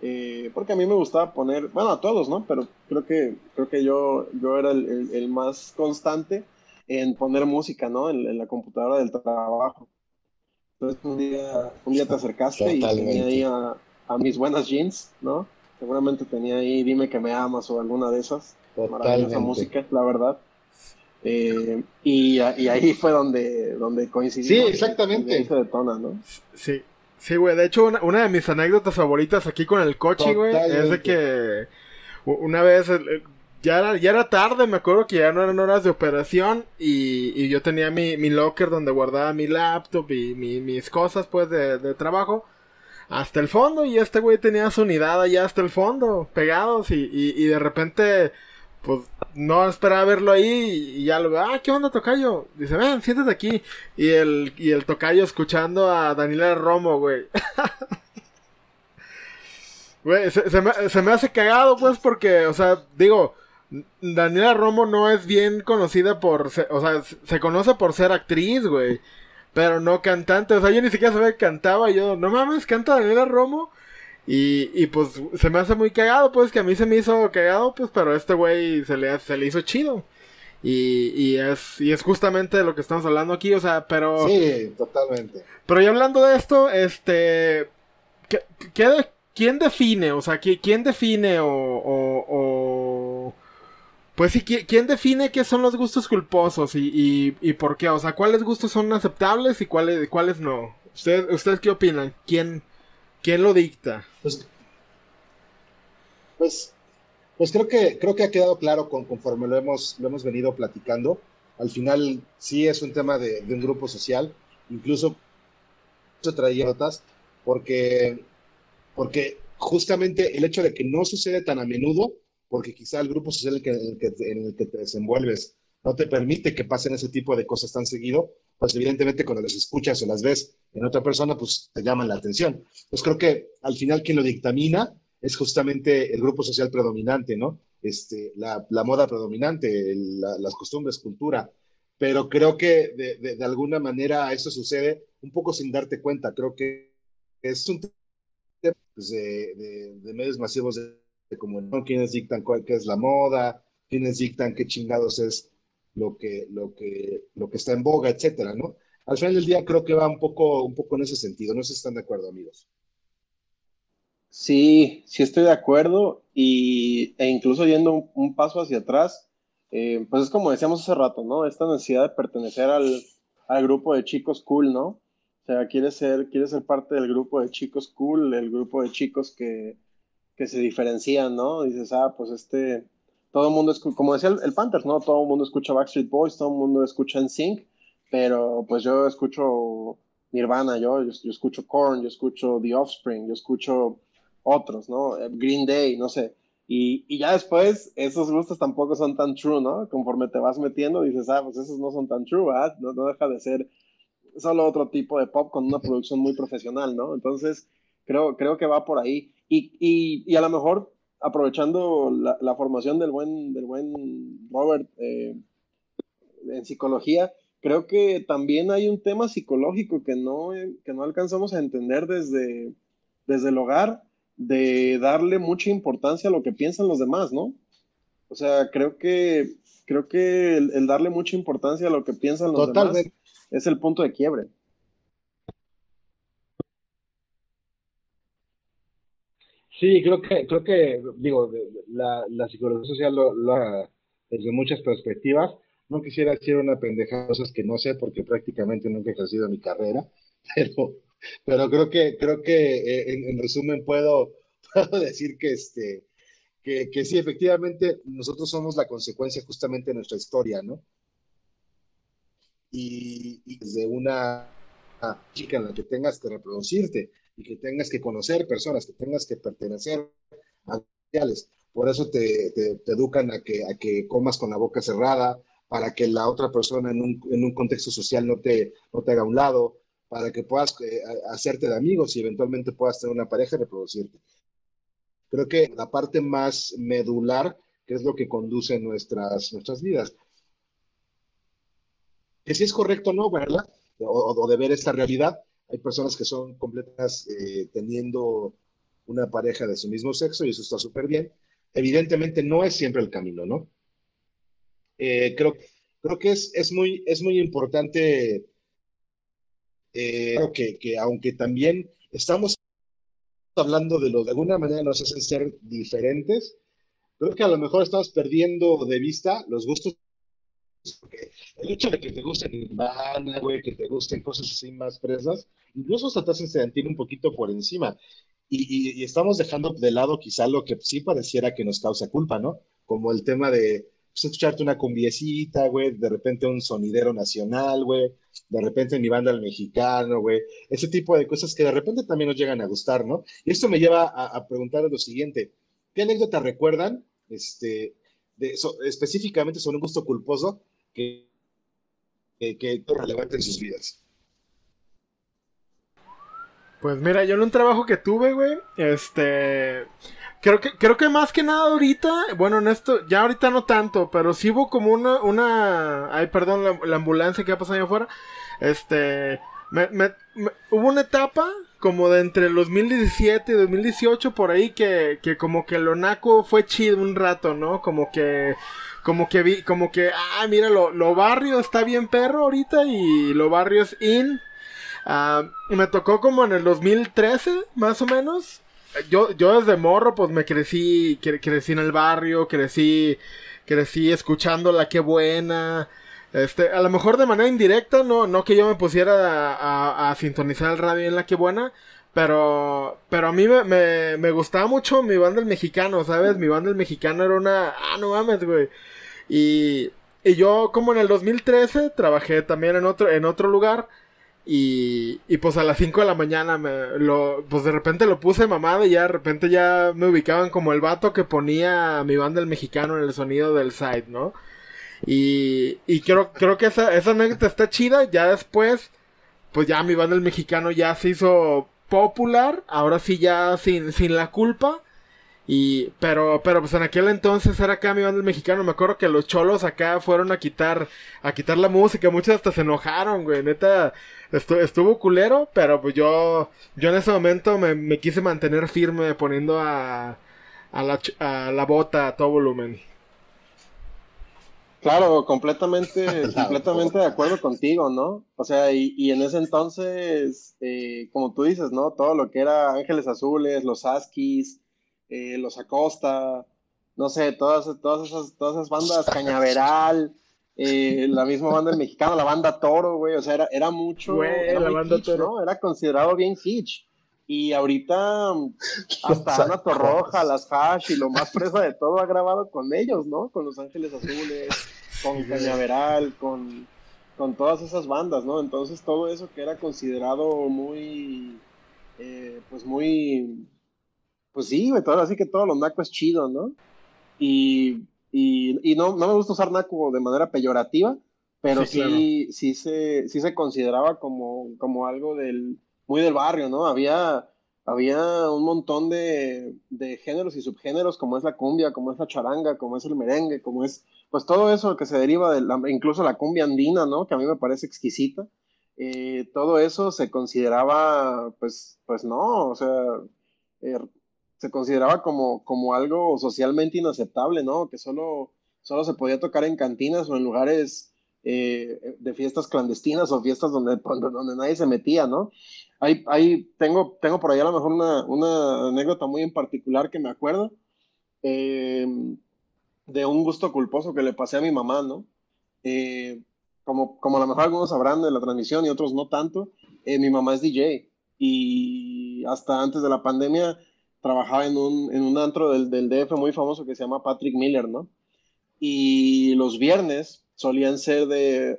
eh, porque a mí me gustaba poner, bueno, a todos, ¿no? Pero creo que, creo que yo, yo era el, el más constante en poner música, ¿no? En, la computadora del trabajo. Entonces un día, un día te acercaste y tenía ahí a, mis buenas jeans, ¿no? Seguramente tenía ahí Dime que me amas o alguna de esas. Maravillosa música, la verdad. Eh, y, ahí fue donde, donde coincidimos. Sí, exactamente. Y se detona, ¿no? Sí. Sí, güey. De hecho, una, de mis anécdotas favoritas aquí con el coche, güey, es de que una vez ya era, ya era tarde, me acuerdo que ya no eran horas de operación y, yo tenía mi, mi, locker donde guardaba mi laptop y mis cosas pues de, trabajo hasta el fondo y este güey tenía su unidad allá hasta el fondo, pegados y, y, de repente pues no esperaba verlo ahí y ya lo veo, ah, ¿qué onda tocayo? Dice, ven, siéntate aquí y el, y el tocayo escuchando a Daniela Romo, güey. Güey, se, se, me, se me hace cagado pues porque, o sea, digo, Daniela Romo no es bien conocida por, o sea, se conoce por ser actriz, güey, pero no cantante, o sea, yo ni siquiera sabía que cantaba, yo, no mames, canta Daniela Romo, y, y pues se me hace muy cagado, pues que a mí se me hizo cagado, pues, pero a este güey se le, se le hizo chido. Y, y, es, y es justamente de lo que estamos hablando aquí, o sea, pero... Sí, totalmente. Pero ya hablando de esto, este... ¿qué, quién define? O sea, ¿quién define o pues sí, ¿quién define qué son los gustos culposos y, y, por qué? O sea, ¿cuáles gustos son aceptables y cuáles, cuáles no? ¿Ustedes, ¿Ustedes qué opinan? ¿Quién, quién lo dicta? Pues, pues, pues, creo que creo que ha quedado claro con, conforme lo hemos, lo hemos venido platicando. Al final sí es un tema de, un grupo social. Incluso traía notas porque, porque justamente el hecho de que no sucede tan a menudo porque quizá el grupo social en el, que, en el que te desenvuelves no te permite que pasen ese tipo de cosas tan seguido, pues evidentemente cuando las escuchas o las ves en otra persona, pues te llaman la atención. Pues creo que al final quien lo dictamina es justamente el grupo social predominante, ¿no? Este, la, la moda predominante, las costumbres, cultura. Pero creo que de, de, alguna manera eso sucede un poco sin darte cuenta. Creo que es un tema pues, de, de medios masivos de como ¿no? quienes dictan cuál, es la moda, quienes dictan qué chingados es lo que, lo que, lo que está en boga, etcétera, ¿no? Al final del día creo que va un poco, un poco en ese sentido. No sé si están de acuerdo, amigos. Sí, sí estoy de acuerdo y, e incluso yendo un, paso hacia atrás, eh, pues es como decíamos hace rato, ¿no? Esta necesidad de pertenecer al, al, grupo de chicos cool, ¿no? O sea, quiere ser, quiere ser parte del grupo de chicos cool, el grupo de chicos que, que se diferencian, ¿no? Dices, ah, pues este, todo el mundo, escucha, como decía el, Panthers, ¿no? Todo el mundo escucha Backstreet Boys, todo el mundo escucha NSYNC, pero pues yo escucho Nirvana, yo, yo, escucho Korn, yo escucho The Offspring, yo escucho otros, ¿no? Green Day, no sé. Y, y, ya después, esos gustos tampoco son tan true, ¿no? Conforme te vas metiendo, dices, ah, pues esos no son tan true, ¿ah? No, no deja de ser solo otro tipo de pop con una producción muy profesional, ¿no? Entonces, creo, creo que va por ahí. Y, y, y a lo mejor, aprovechando la, la, formación del buen, del buen Robert eh, en psicología, creo que también hay un tema psicológico que no, que no alcanzamos a entender desde, desde el hogar, de darle mucha importancia a lo que piensan los demás, ¿no? O sea, creo que, creo que el, darle mucha importancia a lo que piensan los demás es el punto de quiebre. Sí, creo que, creo que, digo, la, la psicología social lo, lo, desde muchas perspectivas. No quisiera decir una pendeja cosas que no sé porque prácticamente nunca he ejercido mi carrera, pero, pero creo que, creo que eh, en, resumen puedo, puedo decir que este, que, que, sí, efectivamente, nosotros somos la consecuencia justamente de nuestra historia, ¿no? Y, y desde una chica en la que tengas que reproducirte, y que tengas que conocer personas, que tengas que pertenecer a sociales. Por eso te, te, educan a que, a que comas con la boca cerrada, para que la otra persona en un, en un contexto social no te, no te haga a un lado, para que puedas eh, hacerte de amigos y eventualmente puedas tener una pareja y reproducirte. Creo que la parte más medular, que es lo que conduce nuestras, nuestras vidas. Que si es correcto o no, ¿verdad? O, de ver esta realidad. Hay personas que son completas eh, teniendo una pareja de su mismo sexo y eso está súper bien. Evidentemente no es siempre el camino, ¿no? Eh, creo, creo que es, es, muy, es muy importante eh, que, que, aunque también estamos hablando de lo de alguna manera nos hacen ser diferentes, creo que a lo mejor estamos perdiendo de vista los gustos. El hecho de que te gusten Nirvana, güey, que te gusten cosas así más fresas, incluso hasta te hacen sentir un poquito por encima. Y, y, estamos dejando de lado quizá lo que sí pareciera que nos causa culpa, ¿no? Como el tema de pues, escucharte una cumbiecita, güey, de repente un sonidero nacional, güey, de repente mi banda al mexicano, güey, ese tipo de cosas que de repente también nos llegan a gustar, ¿no? Y esto me lleva a, preguntar lo siguiente, ¿qué anécdota recuerdan, este, de, específicamente sobre un gusto culposo que, que, que relevante en sus vidas? Pues mira, yo en un trabajo que tuve, güey, este... Creo que, creo que más que nada ahorita, bueno, en esto, ya ahorita no tanto, pero sí hubo como una, una, ay, perdón, la, ambulancia que ha pasado allá afuera, este, hubo una etapa como de entre el 2017 y 2018 por ahí que, que como que lo naco fue chido un rato, ¿no? Como que, como que vi, como que, ah, mira, lo, lo barrio está bien perro ahorita y lo barrio es in. Uh, me tocó como en el 2013, más o menos yo, yo desde morro, pues me crecí, crecí en el barrio, crecí, crecí escuchando la que buena. Este, a lo mejor de manera indirecta, no, no que yo me pusiera a, a, sintonizar el radio en la que buena, pero, pero a mí me, me, me, gustaba mucho mi banda el mexicano, ¿sabes? Mi banda el mexicano era una, ah, no mames, güey. Y, y yo como en el 2013 trabajé también en otro, en otro lugar. Y, y pues a las 5 de la mañana me lo, pues de repente lo puse mamado y ya de repente ya me ubicaban como el vato que ponía mi banda el mexicano en el sonido del side, ¿no? Y, y creo, creo que esa, esa anécdota está chida. Ya después, pues ya mi banda el mexicano ya se hizo popular. Ahora sí ya sin, sin la culpa. Y, pero, pero pues en aquel entonces era acá mi banda el mexicano. Me acuerdo que los cholos acá fueron a quitar, a quitar la música. Muchos hasta se enojaron, güey. Neta, estuvo, estuvo culero, pero pues yo, yo en ese momento me, quise mantener firme poniendo a, a, la, bota a todo volumen. Claro, completamente, completamente de acuerdo contigo, ¿no? O sea, y, y en ese entonces, eh, como tú dices, ¿no? Todo lo que era Ángeles Azules, los Askis, eh, los Acosta, no sé, todas, todas, esas, todas esas bandas, Cañaveral, eh, la misma banda mexicana, la banda Toro, güey, o sea, era, era mucho, era la banda Toro. Era considerado bien hitch. Y ahorita hasta Ana Torroja, las Hash y lo más fresa de todo ha grabado con ellos, ¿no? Con Los Ángeles Azules, con Cañaveral, con, con todas esas bandas, ¿no? Entonces todo eso que era considerado muy, eh, pues muy pues sí, güey, todo, así que todo lo naco es chido, ¿no? Y, y, no, no me gusta usar naco de manera peyorativa, pero sí, sí, se, sí se consideraba como, como algo del, muy del barrio, ¿no? Había, había un montón de, de, géneros y subgéneros, como es la cumbia, como es la charanga, como es el merengue, como es, pues todo eso que se deriva de la, incluso la cumbia andina, ¿no? Que a mí me parece exquisita. Eh, todo eso se consideraba, pues, pues no, o sea, eh, se consideraba como, como algo socialmente inaceptable, ¿no? Que solo, solo se podía tocar en cantinas o en lugares eh, de fiestas clandestinas o fiestas donde, donde, nadie se metía, ¿no? Hay, hay, tengo, tengo por ahí a lo mejor una, una anécdota muy en particular que me acuerdo em, de un gusto culposo que le pasé a mi mamá, ¿no? Eh, como, como a lo mejor algunos sabrán de la transmisión y otros no tanto, eh, mi mamá es DJ y hasta antes de la pandemia trabajaba en un, en un antro del, del, DF muy famoso que se llama Patrick Miller, ¿no? Y los viernes solían ser de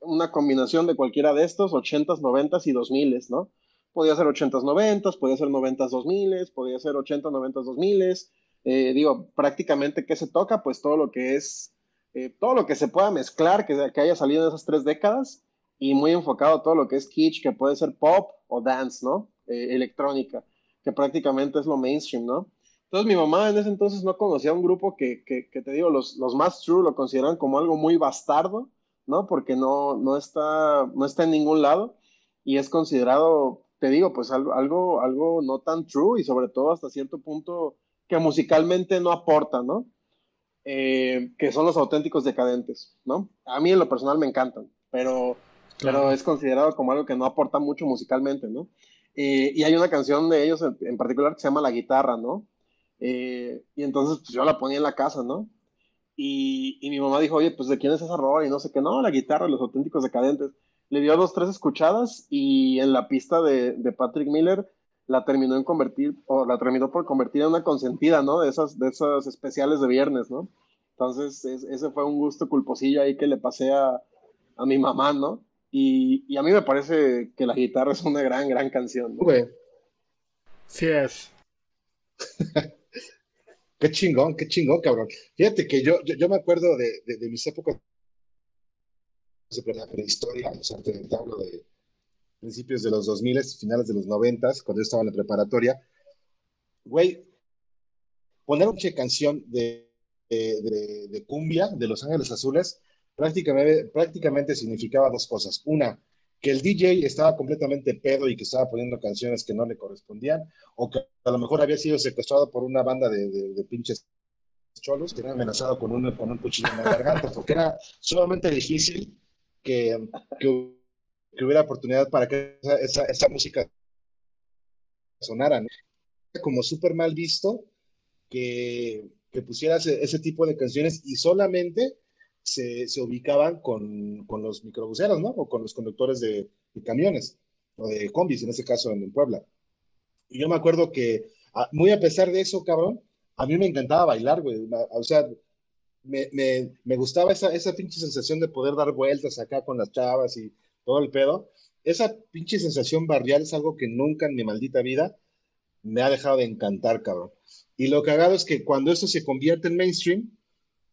una combinación de cualquiera de estos, 80s, 90s y 2000s, ¿no? Podía ser 80s, 90s, podía ser 90s, 2000s, podía ser 80s, 90s, 2000s. Eh, digo, prácticamente, ¿qué se toca? Pues todo lo que es eh, todo lo que se pueda mezclar, que, que haya salido en esas tres décadas, y muy enfocado todo lo que es kitsch, que puede ser pop o dance, ¿no? Eh, electrónica, que prácticamente es lo mainstream, ¿no? Entonces mi mamá en ese entonces no conocía un grupo que, que, te digo, los, los más true lo consideran como algo muy bastardo, ¿no? Porque no, no, está, no está en ningún lado y es considerado, te digo, pues algo, algo, algo no tan true y sobre todo hasta cierto punto que musicalmente no aporta, ¿no? Eh, que son los auténticos decadentes, ¿no? A mí en lo personal me encantan, pero, pero es considerado como algo que no aporta mucho musicalmente, ¿no? Eh, y hay una canción de ellos en, particular que se llama La Guitarra, ¿no? Eh, y entonces pues, yo la ponía en la casa, ¿no? Y, y, mi mamá dijo, oye, pues de quién es esa rola y no sé qué, no, la guitarra, los auténticos decadentes. Le dio dos, tres escuchadas y en la pista de, de Patrick Miller la terminó en convertir, o la terminó por convertir en una consentida, ¿no? De esas, de esas especiales de viernes, ¿no? Entonces, ese fue un gusto culposillo ahí que le pasé a, a mi mamá, ¿no? Y, y, a mí me parece que la guitarra es una gran, gran canción. ¿no? Sí es. qué chingón, qué chingón, cabrón. Fíjate que yo, yo, me acuerdo de, de, mis épocas de la prehistoria, o sea, te hablo de principios de los 2000, finales de los 90, cuando yo estaba en la preparatoria, güey, poner una canción de, de, de, cumbia de Los Ángeles Azules prácticamente, significaba dos cosas. Una, que el DJ estaba completamente pedo y que estaba poniendo canciones que no le correspondían, o que a lo mejor había sido secuestrado por una banda de, pinches cholos que era amenazado con un, con un cuchillo en la garganta, porque era sumamente difícil que, que que hubiera oportunidad para que esa, música sonara. Como súper mal visto que, que pusieras ese, tipo de canciones y solamente se, ubicaban con, con, los microbuseros, ¿no? O con los conductores de, camiones, o de combis, en este caso en, Puebla. Y yo me acuerdo que, muy a pesar de eso, cabrón, a mí me encantaba bailar, güey. O sea, me, me, me, gustaba esa, esa pinche sensación de poder dar vueltas acá con las chavas y todo el pedo. Esa pinche sensación barrial es algo que nunca en mi maldita vida me ha dejado de encantar, cabrón. Y lo cagado es que cuando esto se convierte en mainstream,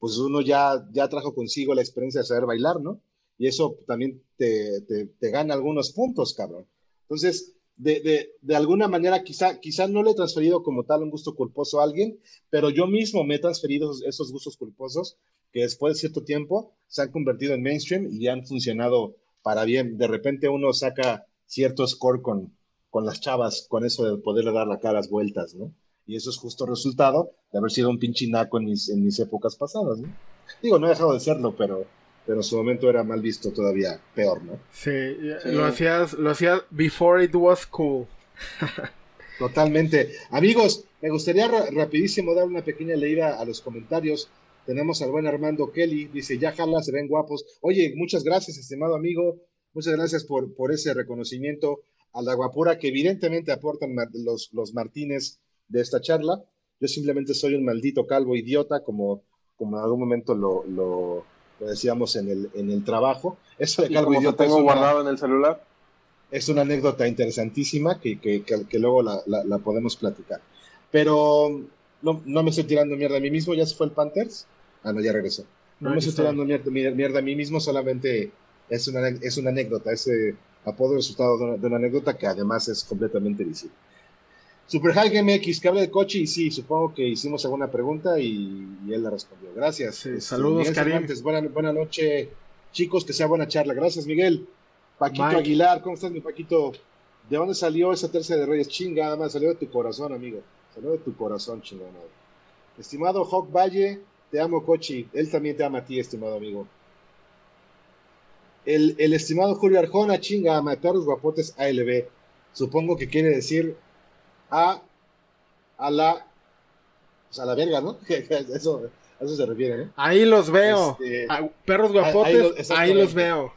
pues uno ya, ya trajo consigo la experiencia de saber bailar, ¿no? Y eso también te, te, gana algunos puntos, cabrón. Entonces, de, de, de, alguna manera, quizá, quizá no le he transferido como tal un gusto culposo a alguien, pero yo mismo me he transferido esos gustos culposos que después de cierto tiempo se han convertido en mainstream y han funcionado para bien. De repente uno saca cierto score con, con las chavas, con eso de poderle dar la cara las vueltas, ¿no? Y eso es justo resultado de haber sido un pinche naco en mis, en mis épocas pasadas, ¿no? Digo, no he dejado de serlo, pero, pero en su momento era mal visto todavía peor, ¿no? Sí, lo hacías, lo hacías before it was cool. Totalmente. Amigos, me gustaría rapidísimo dar una pequeña leída a los comentarios tenemos al buen Armando Kelly, dice, ya jala, se ven guapos. Oye, muchas gracias, estimado amigo. Muchas gracias por, por ese reconocimiento a la guapura que evidentemente aportan los, los Martínez de esta charla. Yo simplemente soy un maldito calvo idiota, como, como en algún momento lo, lo, decíamos en el, en el trabajo. Eso de calvo idiota. tengo guardado en el celular. Es una anécdota interesantísima que, que, que, luego la, la, la podemos platicar. Pero no, no me estoy tirando mierda a mí mismo, ya se fue el Panthers. Ah, no, ya regresó. No, me estoy tirando mierda, a mí mismo, solamente es una, es una anécdota, ese apodo resultado de una, anécdota que además es completamente visible. Super High MX, que habla de coche y sí, supongo que hicimos alguna pregunta y, él la respondió. Gracias. Este, saludos, Karim. Buena, buena, noche, chicos, que sea buena charla. Gracias, Miguel. Paquito Aguilar, ¿cómo estás, mi Paquito? ¿De dónde salió esa tercera de Reyes? Chinga, más salió de tu corazón, amigo. Salió de tu corazón, chingada. Estimado Hawk Valle, te amo, Cochi. Él también te ama a ti, estimado amigo. El, el estimado Julio Arjona, chinga, a los guapotes ALB. Supongo que quiere decir a, a la, pues a la verga, ¿no? eso, a eso se refiere, ¿no? Ahí los veo. Este, perros guapotes, ahí, los veo.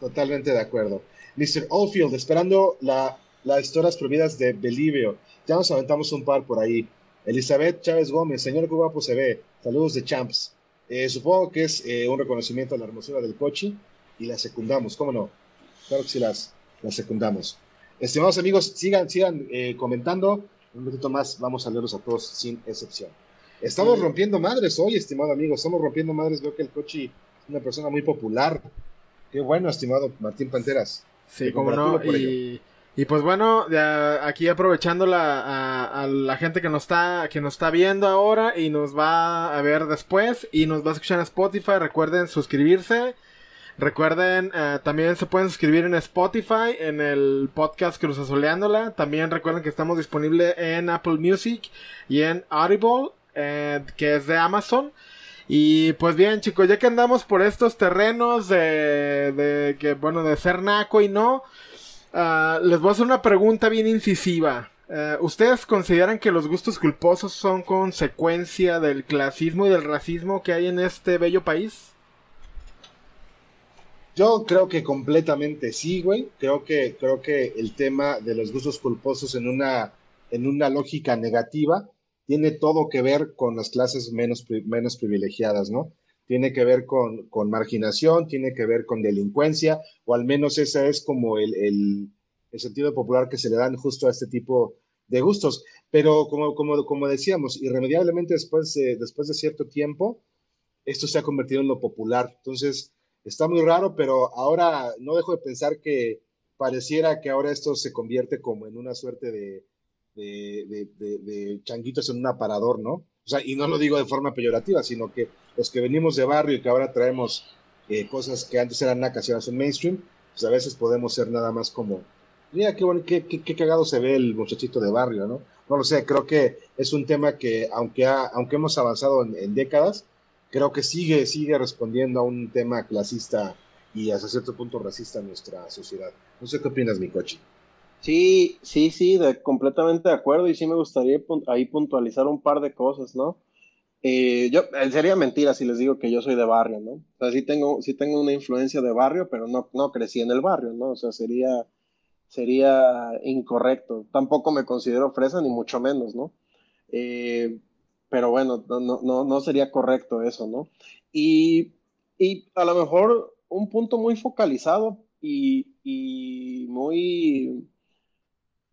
Totalmente de acuerdo. Mr. Oldfield, esperando la, las historias prohibidas de Belivio. Ya nos aventamos un par por ahí. Elizabeth Chávez Gómez, señor, qué guapo se ve. Saludos de Champs. Eh, supongo que es eh, un reconocimiento a la hermosura del coche y la secundamos, ¿cómo no? Claro que sí las, las secundamos. Estimados amigos, sigan, sigan eh, comentando. Un minutito más vamos a leerlos a todos sin excepción. Estamos rompiendo madres hoy, estimado amigo. Estamos rompiendo madres. Veo que el coche es una persona muy popular. Qué bueno, estimado Martín Panteras. Sí, como no. Y, y, pues bueno, aquí aprovechando la, a, la gente que nos, está, que nos está viendo ahora y nos va a ver después y nos va a escuchar en Spotify, recuerden suscribirse. Recuerden, eh, también se pueden suscribir en Spotify, en el podcast Cruzazoleándola. También recuerden que estamos disponibles en Apple Music y en Audible, eh, que es de Amazon. Y pues bien, chicos, ya que andamos por estos terrenos de, de que, bueno, de ser naco y no, ah, les voy a hacer una pregunta bien incisiva. Eh, ¿Ustedes consideran que los gustos culposos son consecuencia del clasismo y del racismo que hay en este bello país? Yo creo que completamente sí, güey. Creo que, creo que el tema de los gustos culposos en una, en una lógica negativa tiene todo que ver con las clases menos, menos privilegiadas, ¿no? Tiene que ver con, con, marginación, tiene que ver con delincuencia, o al menos ese es como el, el, el, sentido popular que se le dan justo a este tipo de gustos. Pero como, como, como decíamos, irremediablemente después de, después de cierto tiempo, esto se ha convertido en lo popular. Entonces, está muy raro, pero ahora no dejo de pensar que pareciera que ahora esto se convierte como en una suerte de, changuitos en un aparador, ¿no? O sea, y no lo digo de forma peyorativa, sino que los que venimos de barrio y que ahora traemos eh, cosas que antes eran nacas y ahora son mainstream, pues a veces podemos ser nada más como, mira qué, qué, qué, cagado se ve el muchachito de barrio, ¿no? No lo sé, creo que es un tema que aunque, aunque hemos avanzado en décadas, creo que sigue, sigue respondiendo a un tema clasista y hasta cierto punto racista en nuestra sociedad. No sé qué opinas, mi coche. Sí, sí, sí, completamente de acuerdo y sí me gustaría ahí puntualizar un par de cosas, ¿no? Eh, yo, eh, sería mentira si les digo que yo soy de barrio, ¿no? O sea, sí tengo, sí tengo una influencia de barrio, pero no, no crecí en el barrio, ¿no? O sea, sería, sería incorrecto. Tampoco me considero fresa, ni mucho menos, ¿no? Eh, pero bueno, no, no, no sería correcto eso, ¿no? Y, y, a lo mejor un punto muy focalizado y, y muy,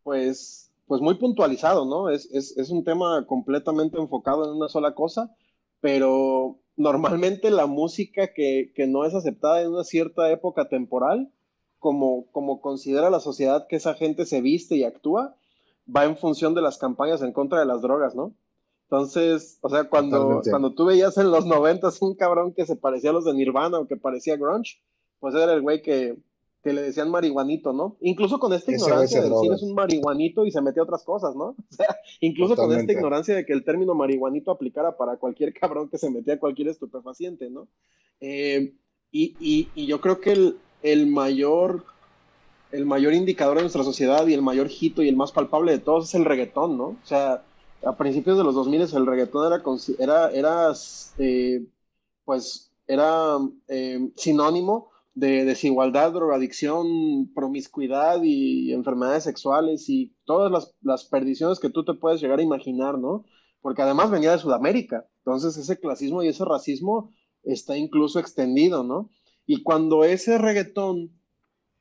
pues, pues muy puntualizado, ¿no? Es, es, es, un tema completamente enfocado en una sola cosa, pero normalmente la música que, que no es aceptada en una cierta época temporal, como, como considera la sociedad que esa gente se viste y actúa, va en función de las campañas en contra de las drogas, ¿no? Entonces, o sea, cuando, cuando tú veías en los noventas un cabrón que se parecía a los de Nirvana o que parecía grunge, pues era el güey que, que le decían marihuanito, ¿no? Incluso con esta ignorancia de decir es un marihuanito y se metía a otras cosas, ¿no? O sea, incluso con esta ignorancia de que el término marihuanito aplicara para cualquier cabrón que se metía a cualquier estupefaciente, ¿no? Eh, y, y, y, yo creo que el, el, mayor el mayor indicador de nuestra sociedad y el mayor hito y el más palpable de todos es el reggaetón, ¿no? O sea, a principios de los 2000 el reggaetón era, era, era eh, pues, era eh, sinónimo de desigualdad, drogadicción, promiscuidad y enfermedades sexuales y todas las, las, perdiciones que tú te puedes llegar a imaginar, ¿no? Porque además venía de Sudamérica, entonces ese clasismo y ese racismo está incluso extendido, ¿no? Y cuando ese reggaetón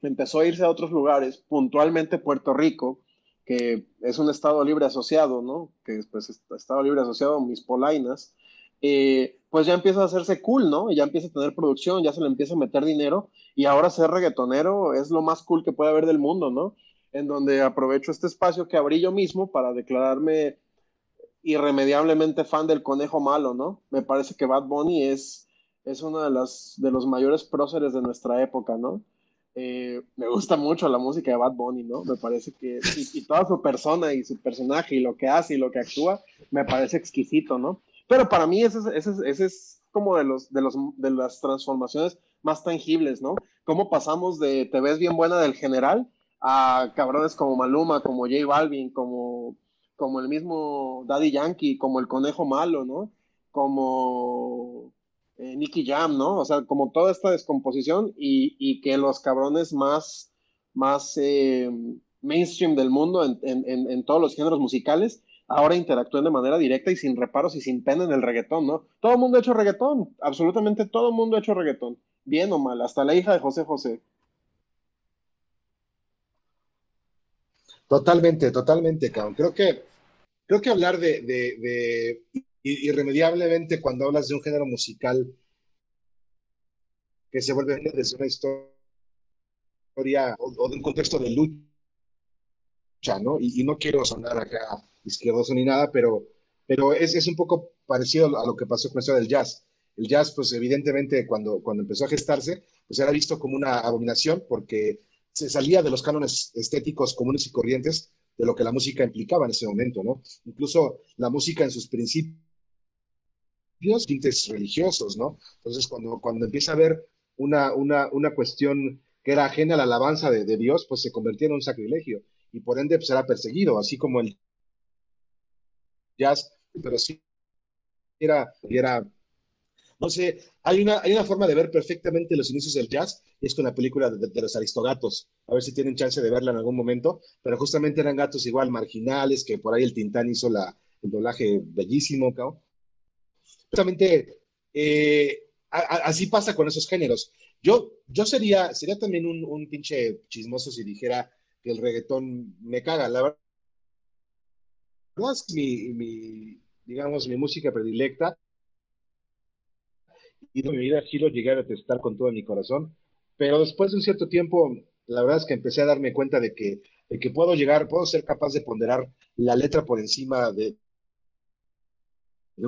empezó a irse a otros lugares, puntualmente Puerto Rico, que es un Estado libre asociado, ¿no? Que pues Estado libre asociado mis polainas, eh, pues ya empieza a hacerse cool, ¿no? Ya empieza a tener producción, ya se le empieza a meter dinero y ahora ser reggaetonero es lo más cool que puede haber del mundo, ¿no? En donde aprovecho este espacio que abrí yo mismo para declararme irremediablemente fan del conejo malo, ¿no? Me parece que Bad Bunny es, es uno de, las, de los mayores próceres de nuestra época, ¿no? Eh, me gusta mucho la música de Bad Bunny, ¿no? Me parece que, y, toda su persona y su personaje y lo que hace y lo que actúa, me parece exquisito, ¿no? Pero para mí ese, ese, ese es como de, los, de, los, de las transformaciones más tangibles, ¿no? Cómo pasamos de te ves bien buena del general a cabrones como Maluma, como J Balvin, como, como el mismo Daddy Yankee, como el conejo malo, ¿no? Como eh, Nicky Jam, ¿no? O sea, como toda esta descomposición y, que los cabrones más, eh, mainstream del mundo en, todos los géneros musicales ahora interactúen de manera directa y sin reparos y sin pena en el reggaetón, ¿no? Todo el mundo ha hecho reggaetón, absolutamente todo el mundo ha hecho reggaetón, bien o mal, hasta la hija de José José. Totalmente, totalmente, cabrón. Creo que hablar de, irremediablemente cuando hablas de un género musical que se vuelve desde una historia o, de un contexto de lucha, ¿no? Y, no quiero sonar acá izquierdoso ni nada, pero, pero es, es un poco parecido a lo que pasó con esto del jazz. El jazz, pues evidentemente cuando, cuando empezó a gestarse, pues era visto como una abominación porque se salía de los cánones estéticos comunes y corrientes de lo que la música implicaba en ese momento, ¿no? Incluso la música en sus principios, tintes religiosos, ¿no? Entonces, cuando, cuando empieza a haber una, una, una cuestión que era ajena a la alabanza de, Dios, pues se convertía en un sacrilegio y por ende pues era perseguido, así como el jazz, pero sí era, era no sé, hay una, hay una forma de ver perfectamente los inicios del jazz, y es con la película de, los Aristogatos. A ver si tienen chance de verla en algún momento, pero justamente eran gatos igual marginales, que por ahí el Tintán hizo la, el doblaje bellísimo, ¿no? Justamente, eh, así pasa con esos géneros. Yo, yo sería, sería también un, un pinche chismoso si dijera que el reggaetón me caga. La verdad es que mi, mi, digamos, mi música predilecta. Y de mi vida sí lo llegué a detestar con todo mi corazón. Pero después de un cierto tiempo, la verdad es que empecé a darme cuenta de que, de que puedo llegar, puedo ser capaz de ponderar la letra por encima de,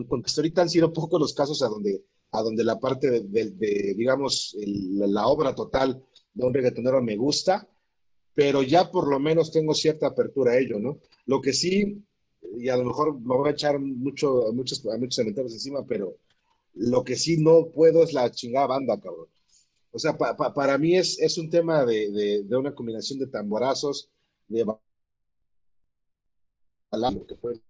contexto. Ahorita han sido pocos los casos a donde a donde la parte de, digamos, la obra total de un reggaetonero me gusta, pero ya por lo menos tengo cierta apertura a ello, ¿no? Lo que sí, y a lo mejor me voy a echar a muchos, a muchos cementerios encima, pero lo que sí no puedo es la chingada banda, cabrón. O sea, para mí es, es un tema de, de, una combinación de tamborazos, de que puede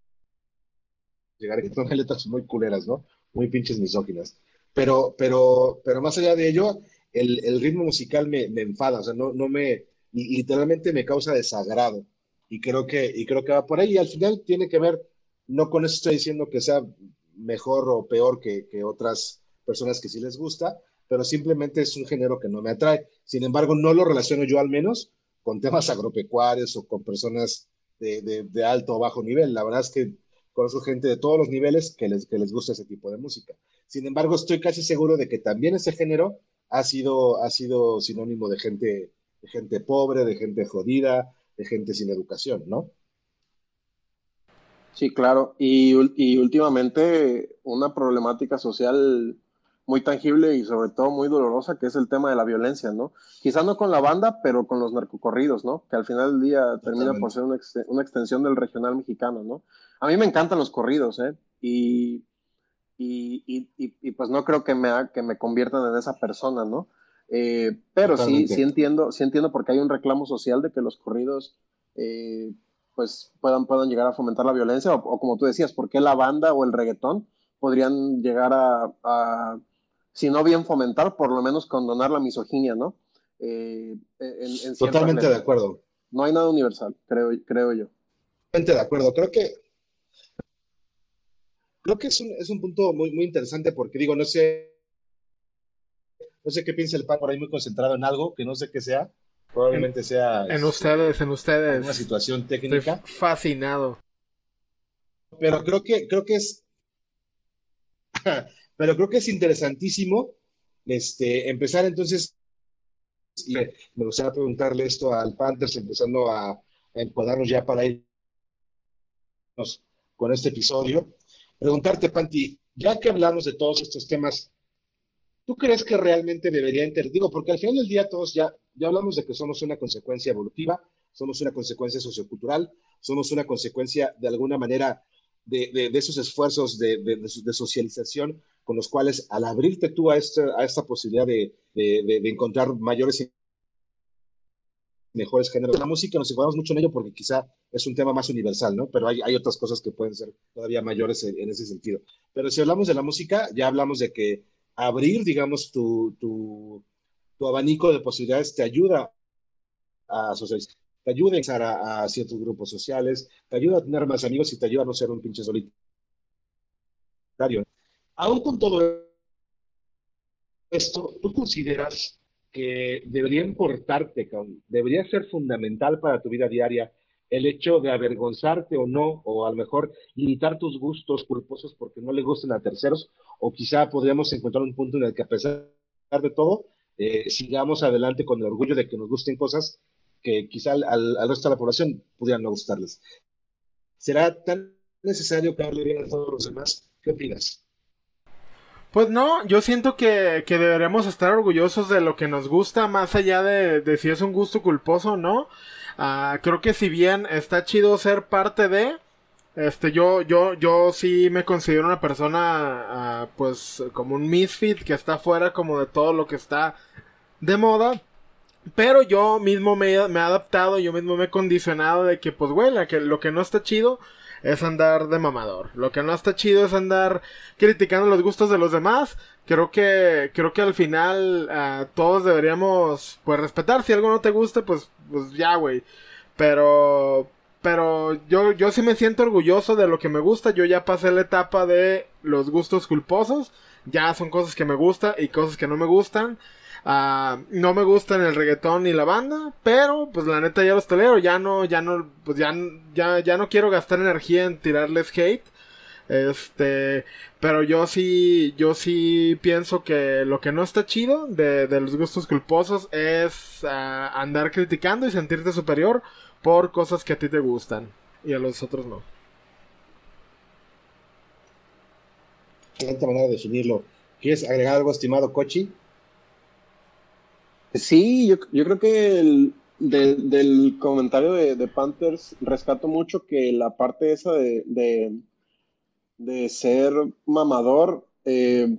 llegar, que son letras muy culeras, ¿no? Muy pinches misóginas. Pero, pero, pero más allá de ello, el, el ritmo musical me, me, enfada, o sea, no, no me, literalmente me causa desagrado. Y creo que, y creo que va por ahí. Y al final tiene que ver, no con eso estoy diciendo que sea mejor o peor que, que otras personas que sí les gusta, pero simplemente es un género que no me atrae. Sin embargo, no lo relaciono yo al menos con temas agropecuarios o con personas de, de, de alto o bajo nivel. La verdad es que conozco gente de todos los niveles que les, que les gusta ese tipo de música. Sin embargo, estoy casi seguro de que también ese género ha sido, ha sido sinónimo de gente, de gente pobre, de gente jodida, de gente sin educación, ¿no? Sí, claro. Y, y últimamente una problemática social muy tangible y sobre todo muy dolorosa, que es el tema de la violencia, ¿no? Quizás no con la banda, pero con los narcocorridos, ¿no? Que al final del día termina por ser una, una, extensión del regional mexicano, ¿no? A mí me encantan los corridos, ¿eh? Y y, y, y, pues no creo que me, que me conviertan en esa persona, ¿no? Eh, pero sí, sí entiendo, sí entiendo porque hay un reclamo social de que los corridos eh, pues puedan, puedan llegar a fomentar la violencia o, como tú decías, ¿por qué la banda o el reggaetón podrían llegar a, a si no bien fomentar, por lo menos condonar la misoginia, ¿no? Eh, Totalmente de acuerdo. No hay nada universal, creo, creo yo. Totalmente de acuerdo. Creo que creo que es un, es un punto muy, muy interesante porque digo, no sé, no sé qué piensa el PAN por ahí muy concentrado en algo, que no sé qué sea. Probablemente sea... En este, ustedes, en ustedes. Una situación técnica. Estoy fascinado. Pero creo que, creo que es... pero creo que es interesantísimo este, empezar entonces... Y me gustaría preguntarle esto al Panthers, empezando a, a encuadrarnos ya para ir con este episodio. Preguntarte, Panti, ya que hablamos de todos estos temas, ¿tú crees que realmente debería inter... Digo, porque al final del día todos ya, ya hablamos de que somos una consecuencia evolutiva, somos una consecuencia sociocultural, somos una consecuencia de alguna manera de, de, esos esfuerzos de, de, socialización con los cuales al abrirte tú a esta, a esta posibilidad de, encontrar mayores mejores géneros. La música nos enfocamos mucho en ello porque quizá es un tema más universal, ¿no? Pero hay, hay otras cosas que pueden ser todavía mayores en, ese sentido. Pero si hablamos de la música, ya hablamos de que abrir, digamos, tu, tu, tu abanico de posibilidades te ayuda a socializar, te ayuda a a, a, ciertos grupos sociales, te ayuda a tener más amigos y te ayuda a no ser un pinche solitario. Aún con todo esto, ¿tú consideras que debería importarte, debería ser fundamental para tu vida diaria el hecho de avergonzarte o no, o a lo mejor limitar tus gustos culposos porque no le gusten a terceros, o quizá podríamos encontrar un punto en el que a pesar de todo, eh, sigamos adelante con el orgullo de que nos gusten cosas que quizá al, al, resto de la población pudieran no gustarles. ¿Será tan necesario que hable bien a todos los demás? ¿Qué opinas? Pues no, yo siento que, que, deberemos estar orgullosos de lo que nos gusta, más allá de, de si es un gusto culposo o no. Uh, creo que si bien está chido ser parte de, este, yo, yo, yo sí me considero una persona, uh, pues, como un misfit que está fuera como de todo lo que está de moda. Pero yo mismo me, me he adaptado, yo mismo me he condicionado de que, pues, güey, que, lo que no está chido es andar de mamador. Lo que no está chido es andar criticando los gustos de los demás. Creo que, creo que al final uh, todos deberíamos, pues, respetar. Si algo no te gusta, pues, pues ya, güey. Pero, pero yo, yo sí me siento orgulloso de lo que me gusta. Yo ya pasé la etapa de los gustos culposos. Ya son cosas que me gustan y cosas que no me gustan. Uh, no me gustan el reggaetón ni la banda, pero pues la neta ya los tolero, ya no, ya no, pues ya, ya, ya no quiero gastar energía en tirarles hate. Este, pero yo sí, yo sí pienso que lo que no está chido de, de los gustos culposos es uh, andar criticando y sentirte superior por cosas que a ti te gustan y a los otros no. Manera de definirlo. ¿Quieres agregar algo, estimado Cochi? Sí, yo, yo creo que el, de, del comentario de, Panthers rescato mucho que la parte esa de, de, de ser mamador, eh,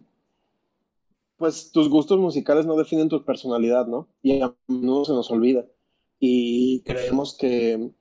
pues tus gustos musicales no definen tu personalidad, ¿no? Y a menudo se nos olvida. Y creemos que,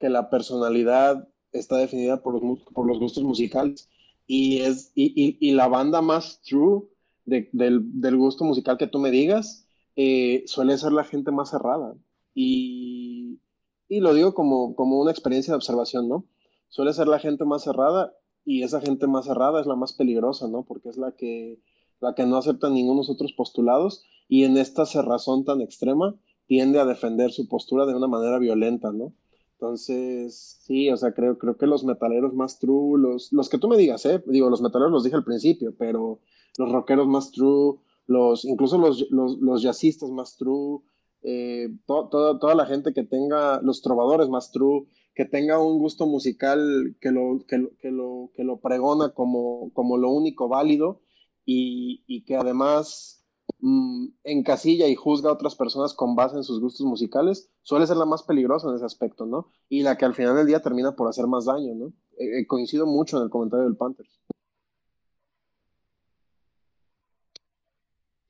que la personalidad está definida por los, por los gustos musicales. Y, es, y, y, y la banda más true del, del gusto musical que tú me digas eh, suele ser la gente más cerrada. Y, y lo digo como, como una experiencia de observación, ¿no? Suele ser la gente más cerrada y esa gente más cerrada es la más peligrosa, ¿no? Porque es la que, la que no acepta ninguno de los otros postulados y en esta cerrazón tan extrema tiende a defender su postura de una manera violenta, ¿no? Entonces, sí, o sea, creo, creo que los metaleros más true, los, los que tú me digas, ¿eh? Digo, los metaleros los dije al principio, pero los rockeros más true, los, incluso los, los, los jazzistas más true, eh, to, to, toda la gente que tenga, los trovadores más true, que tenga un gusto musical que lo, que, que lo, que lo pregona como, como lo único válido y, y que además mmm, encasilla y juzga a otras personas con base en sus gustos musicales, suele ser la más peligrosa en ese aspecto, ¿no? Y la que al final del día termina por hacer más daño, ¿no? Eh, coincido mucho en el comentario del Panthers.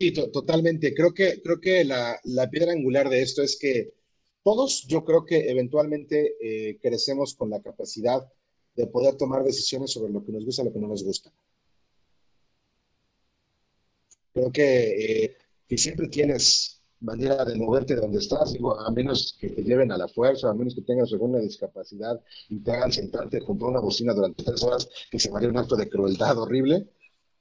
Sí, to totalmente. Creo que, creo que la, la, piedra angular de esto es que todos, yo creo que eventualmente eh, crecemos con la capacidad de poder tomar decisiones sobre lo que nos gusta y lo que no nos gusta. Creo que, eh, que siempre tienes manera de moverte de donde estás, digo, a menos que te lleven a la fuerza, a menos que tengas alguna discapacidad y te hagan sentarte junto a una bocina durante tres horas, que se haría un acto de crueldad horrible.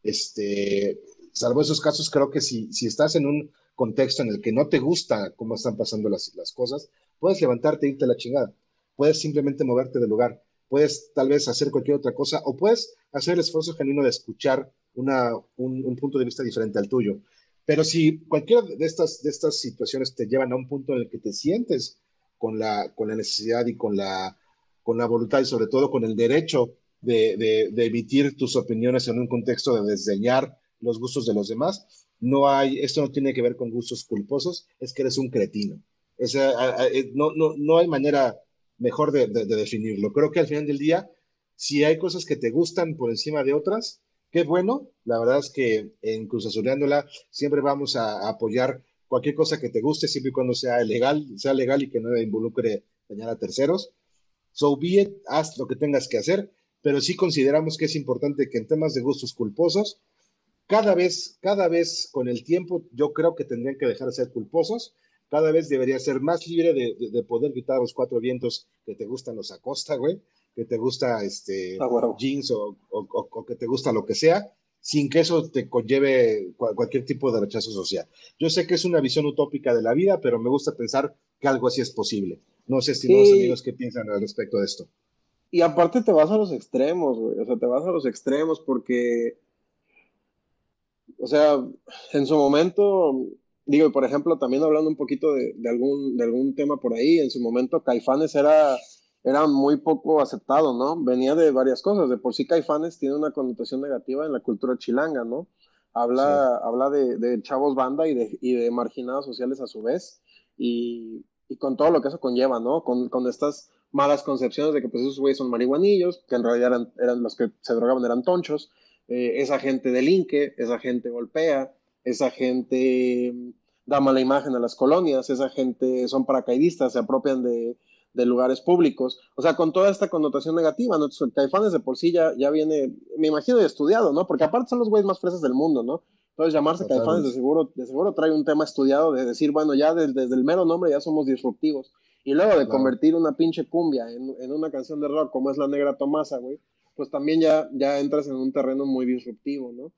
Este, salvo esos casos, creo que si, si estás en un contexto en el que no te gusta cómo están pasando las, las cosas, puedes levantarte e irte a la chingada. Puedes simplemente moverte del lugar. Puedes tal vez hacer cualquier otra cosa o puedes hacer el esfuerzo genuino de escuchar una, un, un, punto de vista diferente al tuyo. Pero si cualquiera de estas, de estas situaciones te llevan a un punto en el que te sientes con la, con la necesidad y con la, con la voluntad y sobre todo con el derecho de, de, de emitir tus opiniones en un contexto de desdeñar los gustos de los demás. No hay, esto no tiene que ver con gustos culposos, es que eres un cretino. A, no, no, no hay manera mejor de, de, de, definirlo. Creo que al final del día, si hay cosas que te gustan por encima de otras, qué bueno. La verdad es que en Cruz Azuleándola siempre vamos a, a apoyar cualquier cosa que te guste, siempre y cuando sea legal, sea legal y que no involucre dañar a terceros. So be it, haz lo que tengas que hacer, pero sí consideramos que es importante que en temas de gustos culposos cada vez, cada vez con el tiempo, yo creo que tendrían que dejar de ser culposos, cada vez debería ser más libre de, de, de poder gritar a los cuatro vientos que te gustan los Acosta, güey, que te gusta este ah, bueno. jeans o, o, o, que te gusta lo que sea, sin que eso te conlleve cual, cualquier tipo de rechazo social. Yo sé que es una visión utópica de la vida, pero me gusta pensar que algo así es posible. No sé, estimados amigos, qué piensan al respecto de esto. Y aparte te vas a los extremos, güey. O sea, te vas a los extremos porque, o sea, en su momento, digo, por ejemplo, también hablando un poquito de, algún, de algún tema por ahí, en su momento Caifanes era, era muy poco aceptado, ¿no? Venía de varias cosas. De por sí Caifanes tiene una connotación negativa en la cultura chilanga, ¿no? Habla, habla de, chavos banda y de, y de marginados sociales a su vez. Y, y con todo lo que eso conlleva, ¿no? Con, con estas malas concepciones de que pues esos güeyes son marihuanillos, que en realidad eran, eran los que se drogaban, eran tonchos, eh, esa gente delinque, esa gente golpea, esa gente mm, da mala imagen a las colonias, esa gente son paracaidistas, se apropian de, de lugares públicos, o sea, con toda esta connotación negativa, ¿no? Entonces, Caifanes de por sí ya, ya viene, me imagino, estudiado, ¿no? Porque aparte son los güeyes más fresas del mundo, ¿no? Entonces, llamarse Caifanes de seguro, de seguro trae un tema estudiado de decir, bueno, ya desde, desde el mero nombre ya somos disruptivos. Y luego de convertir una pinche cumbia en, en, una canción de rock como es La Negra Tomasa, güey, pues también ya, ya entras en un terreno muy disruptivo, ¿no?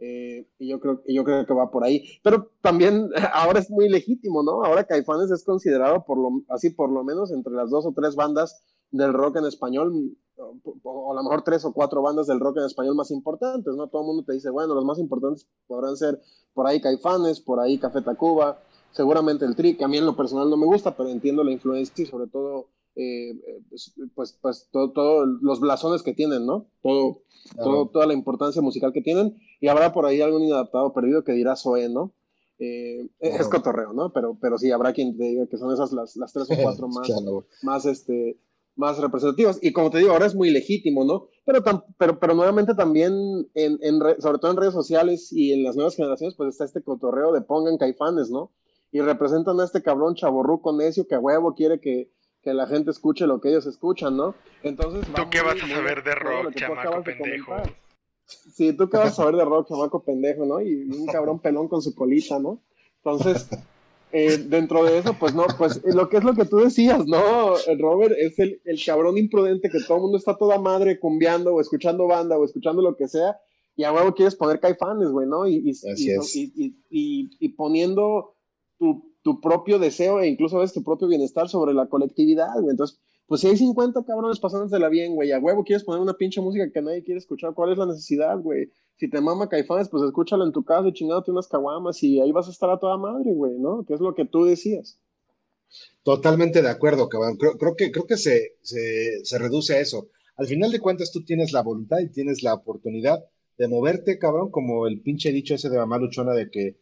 Eh, y yo creo, yo creo que va por ahí. Pero también ahora es muy legítimo, ¿no? Ahora Caifanes es considerado por lo, así por lo menos entre las dos o tres bandas del rock en español, o a lo mejor tres o cuatro bandas del rock en español más importantes, ¿no? Todo el mundo te dice, bueno, los más importantes podrán ser por ahí Caifanes, por ahí Café Tacuba, seguramente el Tri, que a mí en lo personal no me gusta, pero entiendo la influencia y sobre todo, eh, pues, pues, pues todo, los blasones que tienen, ¿no? Todo, todo, toda la importancia musical que tienen. Y habrá por ahí algún inadaptado perdido que dirá Zoe, ¿no? Eh, Es cotorreo, ¿no? Pero, pero sí, habrá quien te diga que son esas las, las tres o cuatro más, más, este, más representativas. Y como te digo, ahora es muy legítimo, ¿no? Pero, pero, pero nuevamente también, en, en sobre todo en redes sociales y en las nuevas generaciones, pues está este cotorreo de pongan caifanes, ¿no? y representan a este cabrón chaborruco necio que a huevo quiere que, que la gente escuche lo que ellos escuchan, ¿no? Entonces. ¿Tú qué vas a saber de rock, chamaco pendejo? Sí, tú qué vas a saber de rock, chamaco pendejo, ¿no? Y un cabrón pelón con su colita, ¿no? Entonces, eh, dentro de eso, pues no, pues lo que es lo que tú decías, ¿no? Robert es el, el cabrón imprudente que todo el mundo está toda madre cumbiando o escuchando banda o escuchando lo que sea, y a huevo quieres poner caifanes, güey, ¿no? Y, y, y, y, poniendo tu, propio deseo e incluso ves tu propio bienestar sobre la colectividad, güey. Entonces, pues si hay 50 cabrones pasándosela bien, güey, a huevo quieres poner una pinche música que nadie quiere escuchar, ¿cuál es la necesidad, güey? Si te mama Caifanes, pues escúchalo en tu casa y chingándote unas caguamas y ahí vas a estar a toda madre, güey, ¿no? Que es lo que tú decías. Totalmente de acuerdo, cabrón. Creo, creo que, creo que se, se, se, reduce a eso. Al final de cuentas, tú tienes la voluntad y tienes la oportunidad de moverte, cabrón, como el pinche dicho ese de mamá luchona de que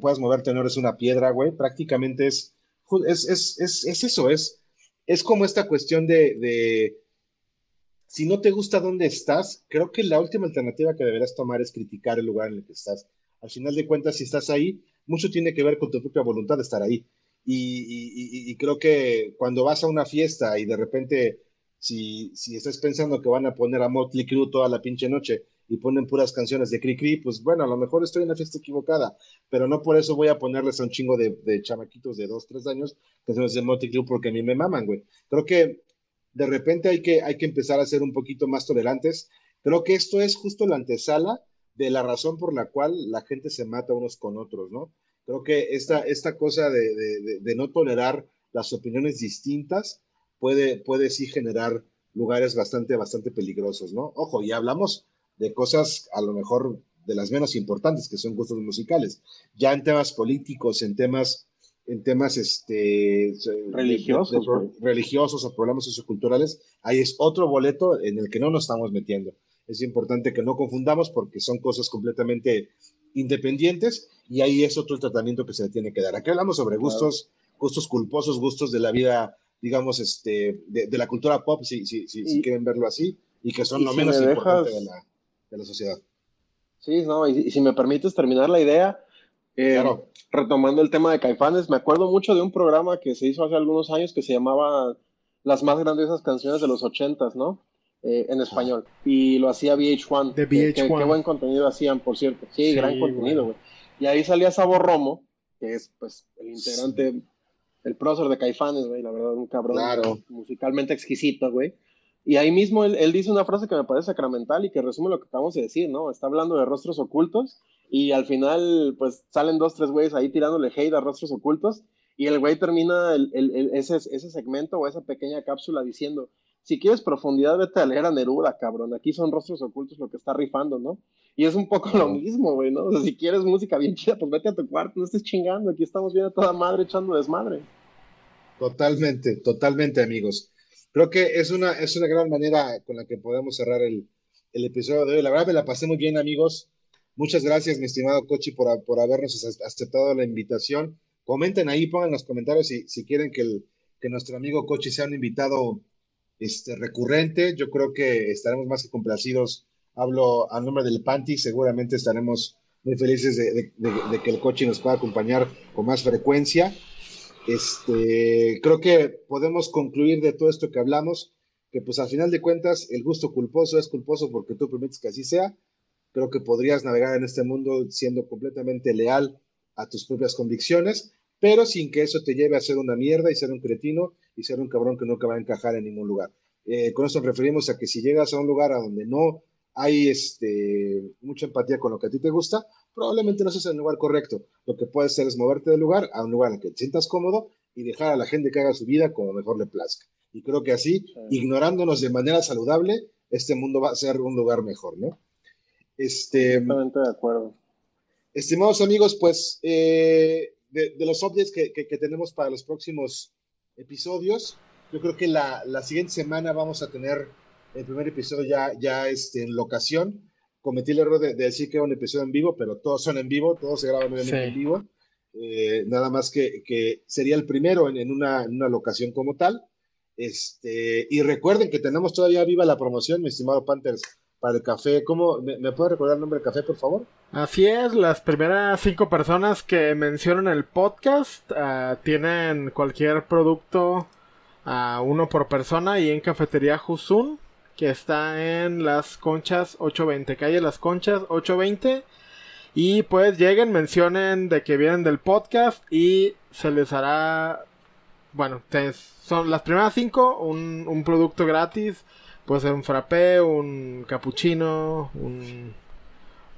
puedas moverte, no eres una piedra, güey. Prácticamente es, es, es, es, es eso, es, es como esta cuestión de, de, si no te gusta dónde estás, creo que la última alternativa que deberás tomar es criticar el lugar en el que estás. Al final de cuentas, si estás ahí, mucho tiene que ver con tu propia voluntad de estar ahí. Y, y, y creo que cuando vas a una fiesta y de repente, si, si estás pensando que van a poner a Motley Crue toda la pinche noche y ponen puras canciones de Cri pues bueno, a lo mejor estoy en la fiesta equivocada, pero no por eso voy a ponerles a un chingo de, de chamaquitos de dos, tres años canciones de Motley Crue porque a mí me maman, güey. Creo que de repente hay que, hay que empezar a ser un poquito más tolerantes. Creo que esto es justo la antesala de la razón por la cual la gente se mata unos con otros, ¿no? Creo que esta, esta cosa de, de, de no tolerar las opiniones distintas puede, puede sí generar lugares bastante, bastante peligrosos, ¿no? Ojo, y hablamos de cosas a lo mejor de las menos importantes, que son gustos musicales. Ya en temas políticos, en temas, en temas este, religiosos, religiosos o problemas socioculturales, ahí es otro boleto en el que no nos estamos metiendo. Es importante que no confundamos porque son cosas completamente independientes y ahí es otro tratamiento que se le tiene que dar. Aquí hablamos sobre gustos, gustos culposos, gustos de la vida, digamos, este, de, la cultura pop, si, si, si, quieren verlo así, y que son lo menos importante de la, de la sociedad. Sí, no, y, si me permites terminar la idea, eh, retomando el tema de Caifanes, me acuerdo mucho de un programa que se hizo hace algunos años que se llamaba Las más grandiosas canciones de los ochentas, ¿no? Eh, en español. Y lo hacía VH1. De VH1. Qué, buen contenido hacían, por cierto. Sí, gran contenido, güey. Y ahí salía Sabor Romo, que es, pues, el integrante, el prócer de Caifanes, güey, la verdad, un cabrón musicalmente exquisito, güey. Y ahí mismo él, dice una frase que me parece sacramental y que resume lo que acabamos de decir, ¿no? Está hablando de rostros ocultos y al final, pues salen dos, tres güeyes ahí tirándole hate a rostros ocultos Y el güey termina el, el, ese, ese segmento o esa pequeña cápsula diciendo, si quieres profundidad, vete a leer a Neruda, cabrón. Aquí son rostros ocultos lo que está rifando, ¿no? Y es un poco lo mismo, güey, ¿no? O sea, si quieres música bien chida, pues vete a tu cuarto, no estés chingando. Aquí estamos viendo a toda madre echando desmadre. Totalmente, totalmente, amigos. Creo que es una, es una gran manera con la que podemos cerrar el, el episodio de hoy. La verdad me la pasé muy bien, amigos. Muchas gracias, mi estimado Cochi, por, por habernos aceptado la invitación. Comenten ahí, pongan en los comentarios si, si quieren que, el, que nuestro amigo Cochi sea un invitado este, recurrente. Yo creo que estaremos más que complacidos. Hablo a nombre del Panti, seguramente estaremos muy felices de, que el coche nos pueda acompañar con más frecuencia. Este, creo que podemos concluir de todo esto que hablamos, que pues al final de cuentas el gusto culposo es culposo porque tú permites que así sea. Creo que podrías navegar en este mundo siendo completamente leal a tus propias convicciones, pero sin que eso te lleve a ser una mierda y ser un cretino y ser un cabrón que nunca va a encajar en ningún lugar. Eh, con eso nos referimos a que si llegas a un lugar a donde no hay este, mucha empatía con lo que a ti te gusta, probablemente no seas el lugar correcto. Lo que puedes hacer es moverte del lugar a un lugar en el que te sientas cómodo y dejar a la gente que haga su vida como mejor le plazca. Y creo que así, ignorándonos de manera saludable, este mundo va a ser un lugar mejor, ¿no? Este, Totalmente de acuerdo. Estimados amigos, pues eh, de, los updates que, que, tenemos para los próximos episodios. Yo creo que la, la, siguiente semana vamos a tener el primer episodio ya, ya este, en locación. Cometí el error de, decir que era un episodio en vivo, pero todos son en vivo, todos se graban en vivo. Eh, nada más que, que, sería el primero en, en, una, en, una, locación como tal. Este, y recuerden que tenemos todavía viva la promoción, mi estimado Panthers para el café. ¿Cómo, me, me puede recordar el nombre del café, por favor? Así es, las primeras cinco personas que mencionan el podcast uh, tienen cualquier producto a uh, uno por persona y en Cafetería Jusun, que está en Las Conchas 820, calle Las Conchas 820. Y pues lleguen, mencionen de que vienen del podcast y se les hará, bueno, son las primeras cinco, un, producto gratis Puede ser un frappé, un cappuccino, un,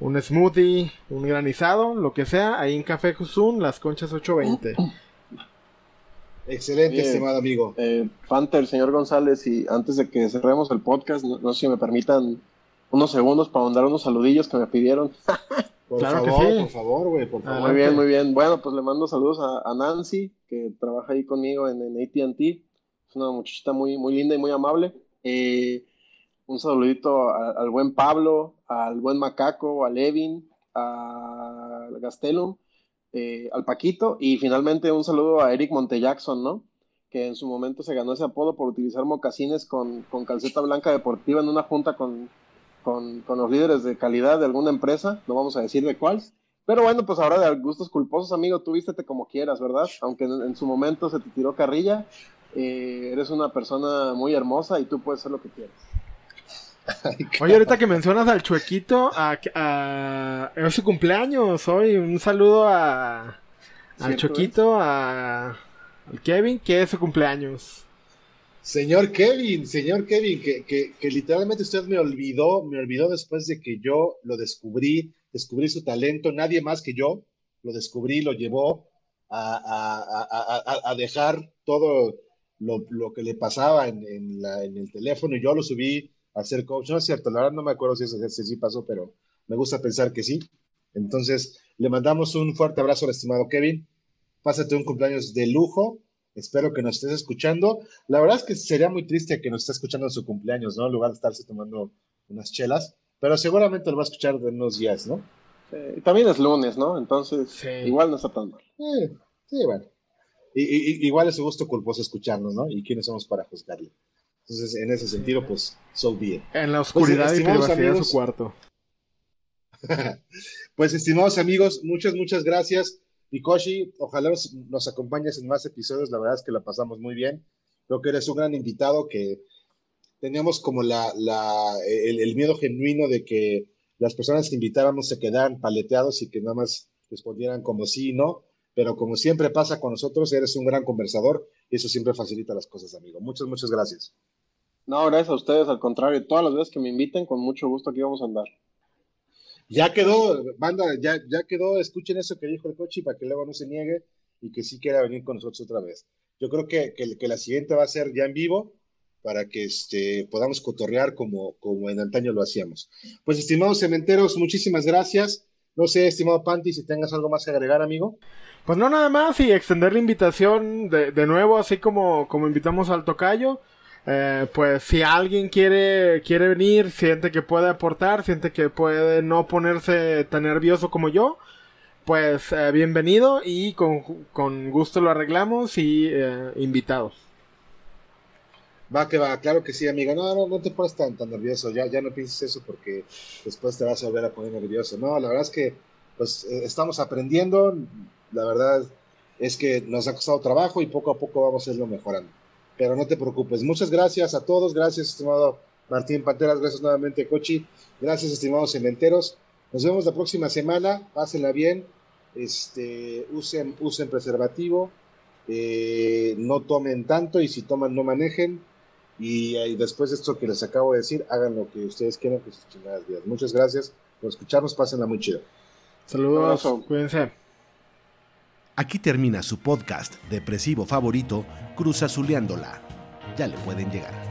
un smoothie, un granizado, lo que sea. Ahí en Café Jusun, las conchas 820. Excelente, estimado amigo. Eh, Panther, señor González, y antes de que cerremos el podcast, no, sé si me permitan unos segundos para mandar unos saludillos que me pidieron. por claro favor, que sí. por favor, güey, por favor. muy bien, muy bien. Bueno, pues le mando saludos a, Nancy, que trabaja ahí conmigo en, en ATT. Es una muchachita muy, muy linda y muy amable. Eh, un saludito al buen Pablo, al buen Macaco, a Levin, a Gastelum, eh, al Paquito y finalmente un saludo a Eric Montejackson, ¿no? Que en su momento se ganó ese apodo por utilizar mocasines con, calceta blanca deportiva en una junta con, con, los líderes de calidad de alguna empresa, no vamos a decir de cuál. Pero bueno, pues ahora de gustos culposos, amigo, tú vístete como quieras, ¿verdad? Aunque en, su momento se te tiró carrilla, eh, eres una persona muy hermosa y tú puedes hacer lo que quieras. Oye, ahorita que mencionas al Chuequito, a, es su cumpleaños hoy. Un saludo a, al Chuequito, a, al Kevin, que es su cumpleaños. Señor Kevin, señor Kevin, que, que, literalmente usted me olvidó, me olvidó después de que yo lo descubrí, descubrí su talento, nadie más que yo lo descubrí, lo llevó a, a dejar todo lo, lo, que le pasaba en, en, la, en, el teléfono y yo lo subí hacer coach. No es cierto, la verdad no me acuerdo si eso sí pasó, pero me gusta pensar que sí. Entonces, le mandamos un fuerte abrazo al estimado Kevin. Pásate un cumpleaños de lujo. Espero que nos estés escuchando. La verdad es que sería muy triste que nos esté escuchando en su cumpleaños, ¿no? En lugar de estarse tomando unas chelas. Pero seguramente lo va a escuchar de unos días, ¿no? también es lunes, ¿no? Entonces, igual no está tan mal. sí, bueno. Y, igual es su gusto culposo escucharnos, ¿no? ¿Y quiénes somos para juzgarle? Entonces, en ese sentido, pues, so be En la oscuridad y privacidad de su cuarto. pues, estimados amigos, muchas, muchas gracias. Mikoshi, ojalá nos, acompañes en más episodios. La verdad es que la pasamos muy bien. Creo que eres un gran invitado que teníamos como la, la el, el, miedo genuino de que las personas que invitáramos se quedaran paleteados y que nada más respondieran como sí y no. Pero como siempre pasa con nosotros, eres un gran conversador y eso siempre facilita las cosas, amigo. Muchas, muchas gracias. No, gracias a ustedes, al contrario, todas las veces que me inviten, con mucho gusto aquí vamos a andar. Ya quedó, banda, ya, ya quedó, escuchen eso que dijo el coche para que luego no se niegue. y que sí quiera venir con nosotros otra vez. Yo creo que, que, la siguiente va a ser ya en vivo para que este, podamos cotorrear como, como en antaño lo hacíamos. Pues, estimados cementeros, muchísimas gracias. No sé, estimado Panti, si tengas algo más que agregar, amigo. Pues no, nada más, y extender la invitación de, de nuevo, así como, como invitamos al tocayo. Eh, pues si alguien quiere, quiere venir, siente que puede aportar, siente que puede no ponerse tan nervioso como yo, pues eh, bienvenido y con, con, gusto lo arreglamos y eh, invitados. Va que va, claro que sí, amiga. No, no, no te pones tan, tan nervioso. Ya, ya no pienses eso porque después te vas a volver a poner nervioso. No, la verdad es que pues estamos aprendiendo. La verdad es que nos ha costado trabajo y poco a poco vamos a irlo mejorando pero no te preocupes. Muchas gracias a todos, gracias estimado Martín Panteras, gracias nuevamente Cochi, gracias estimados cementeros. Nos vemos la próxima semana, pásenla bien, este, usen, usen preservativo, eh, no tomen tanto y si toman no manejen. Y, después de esto que les acabo de decir, hagan lo que ustedes quieran con sus chingadas vidas. Muchas gracias por escucharnos, pásenla muy chido. Saludos, cuídense. Aquí termina su podcast depresivo favorito, Cruz Azuleándola. Ya le pueden llegar.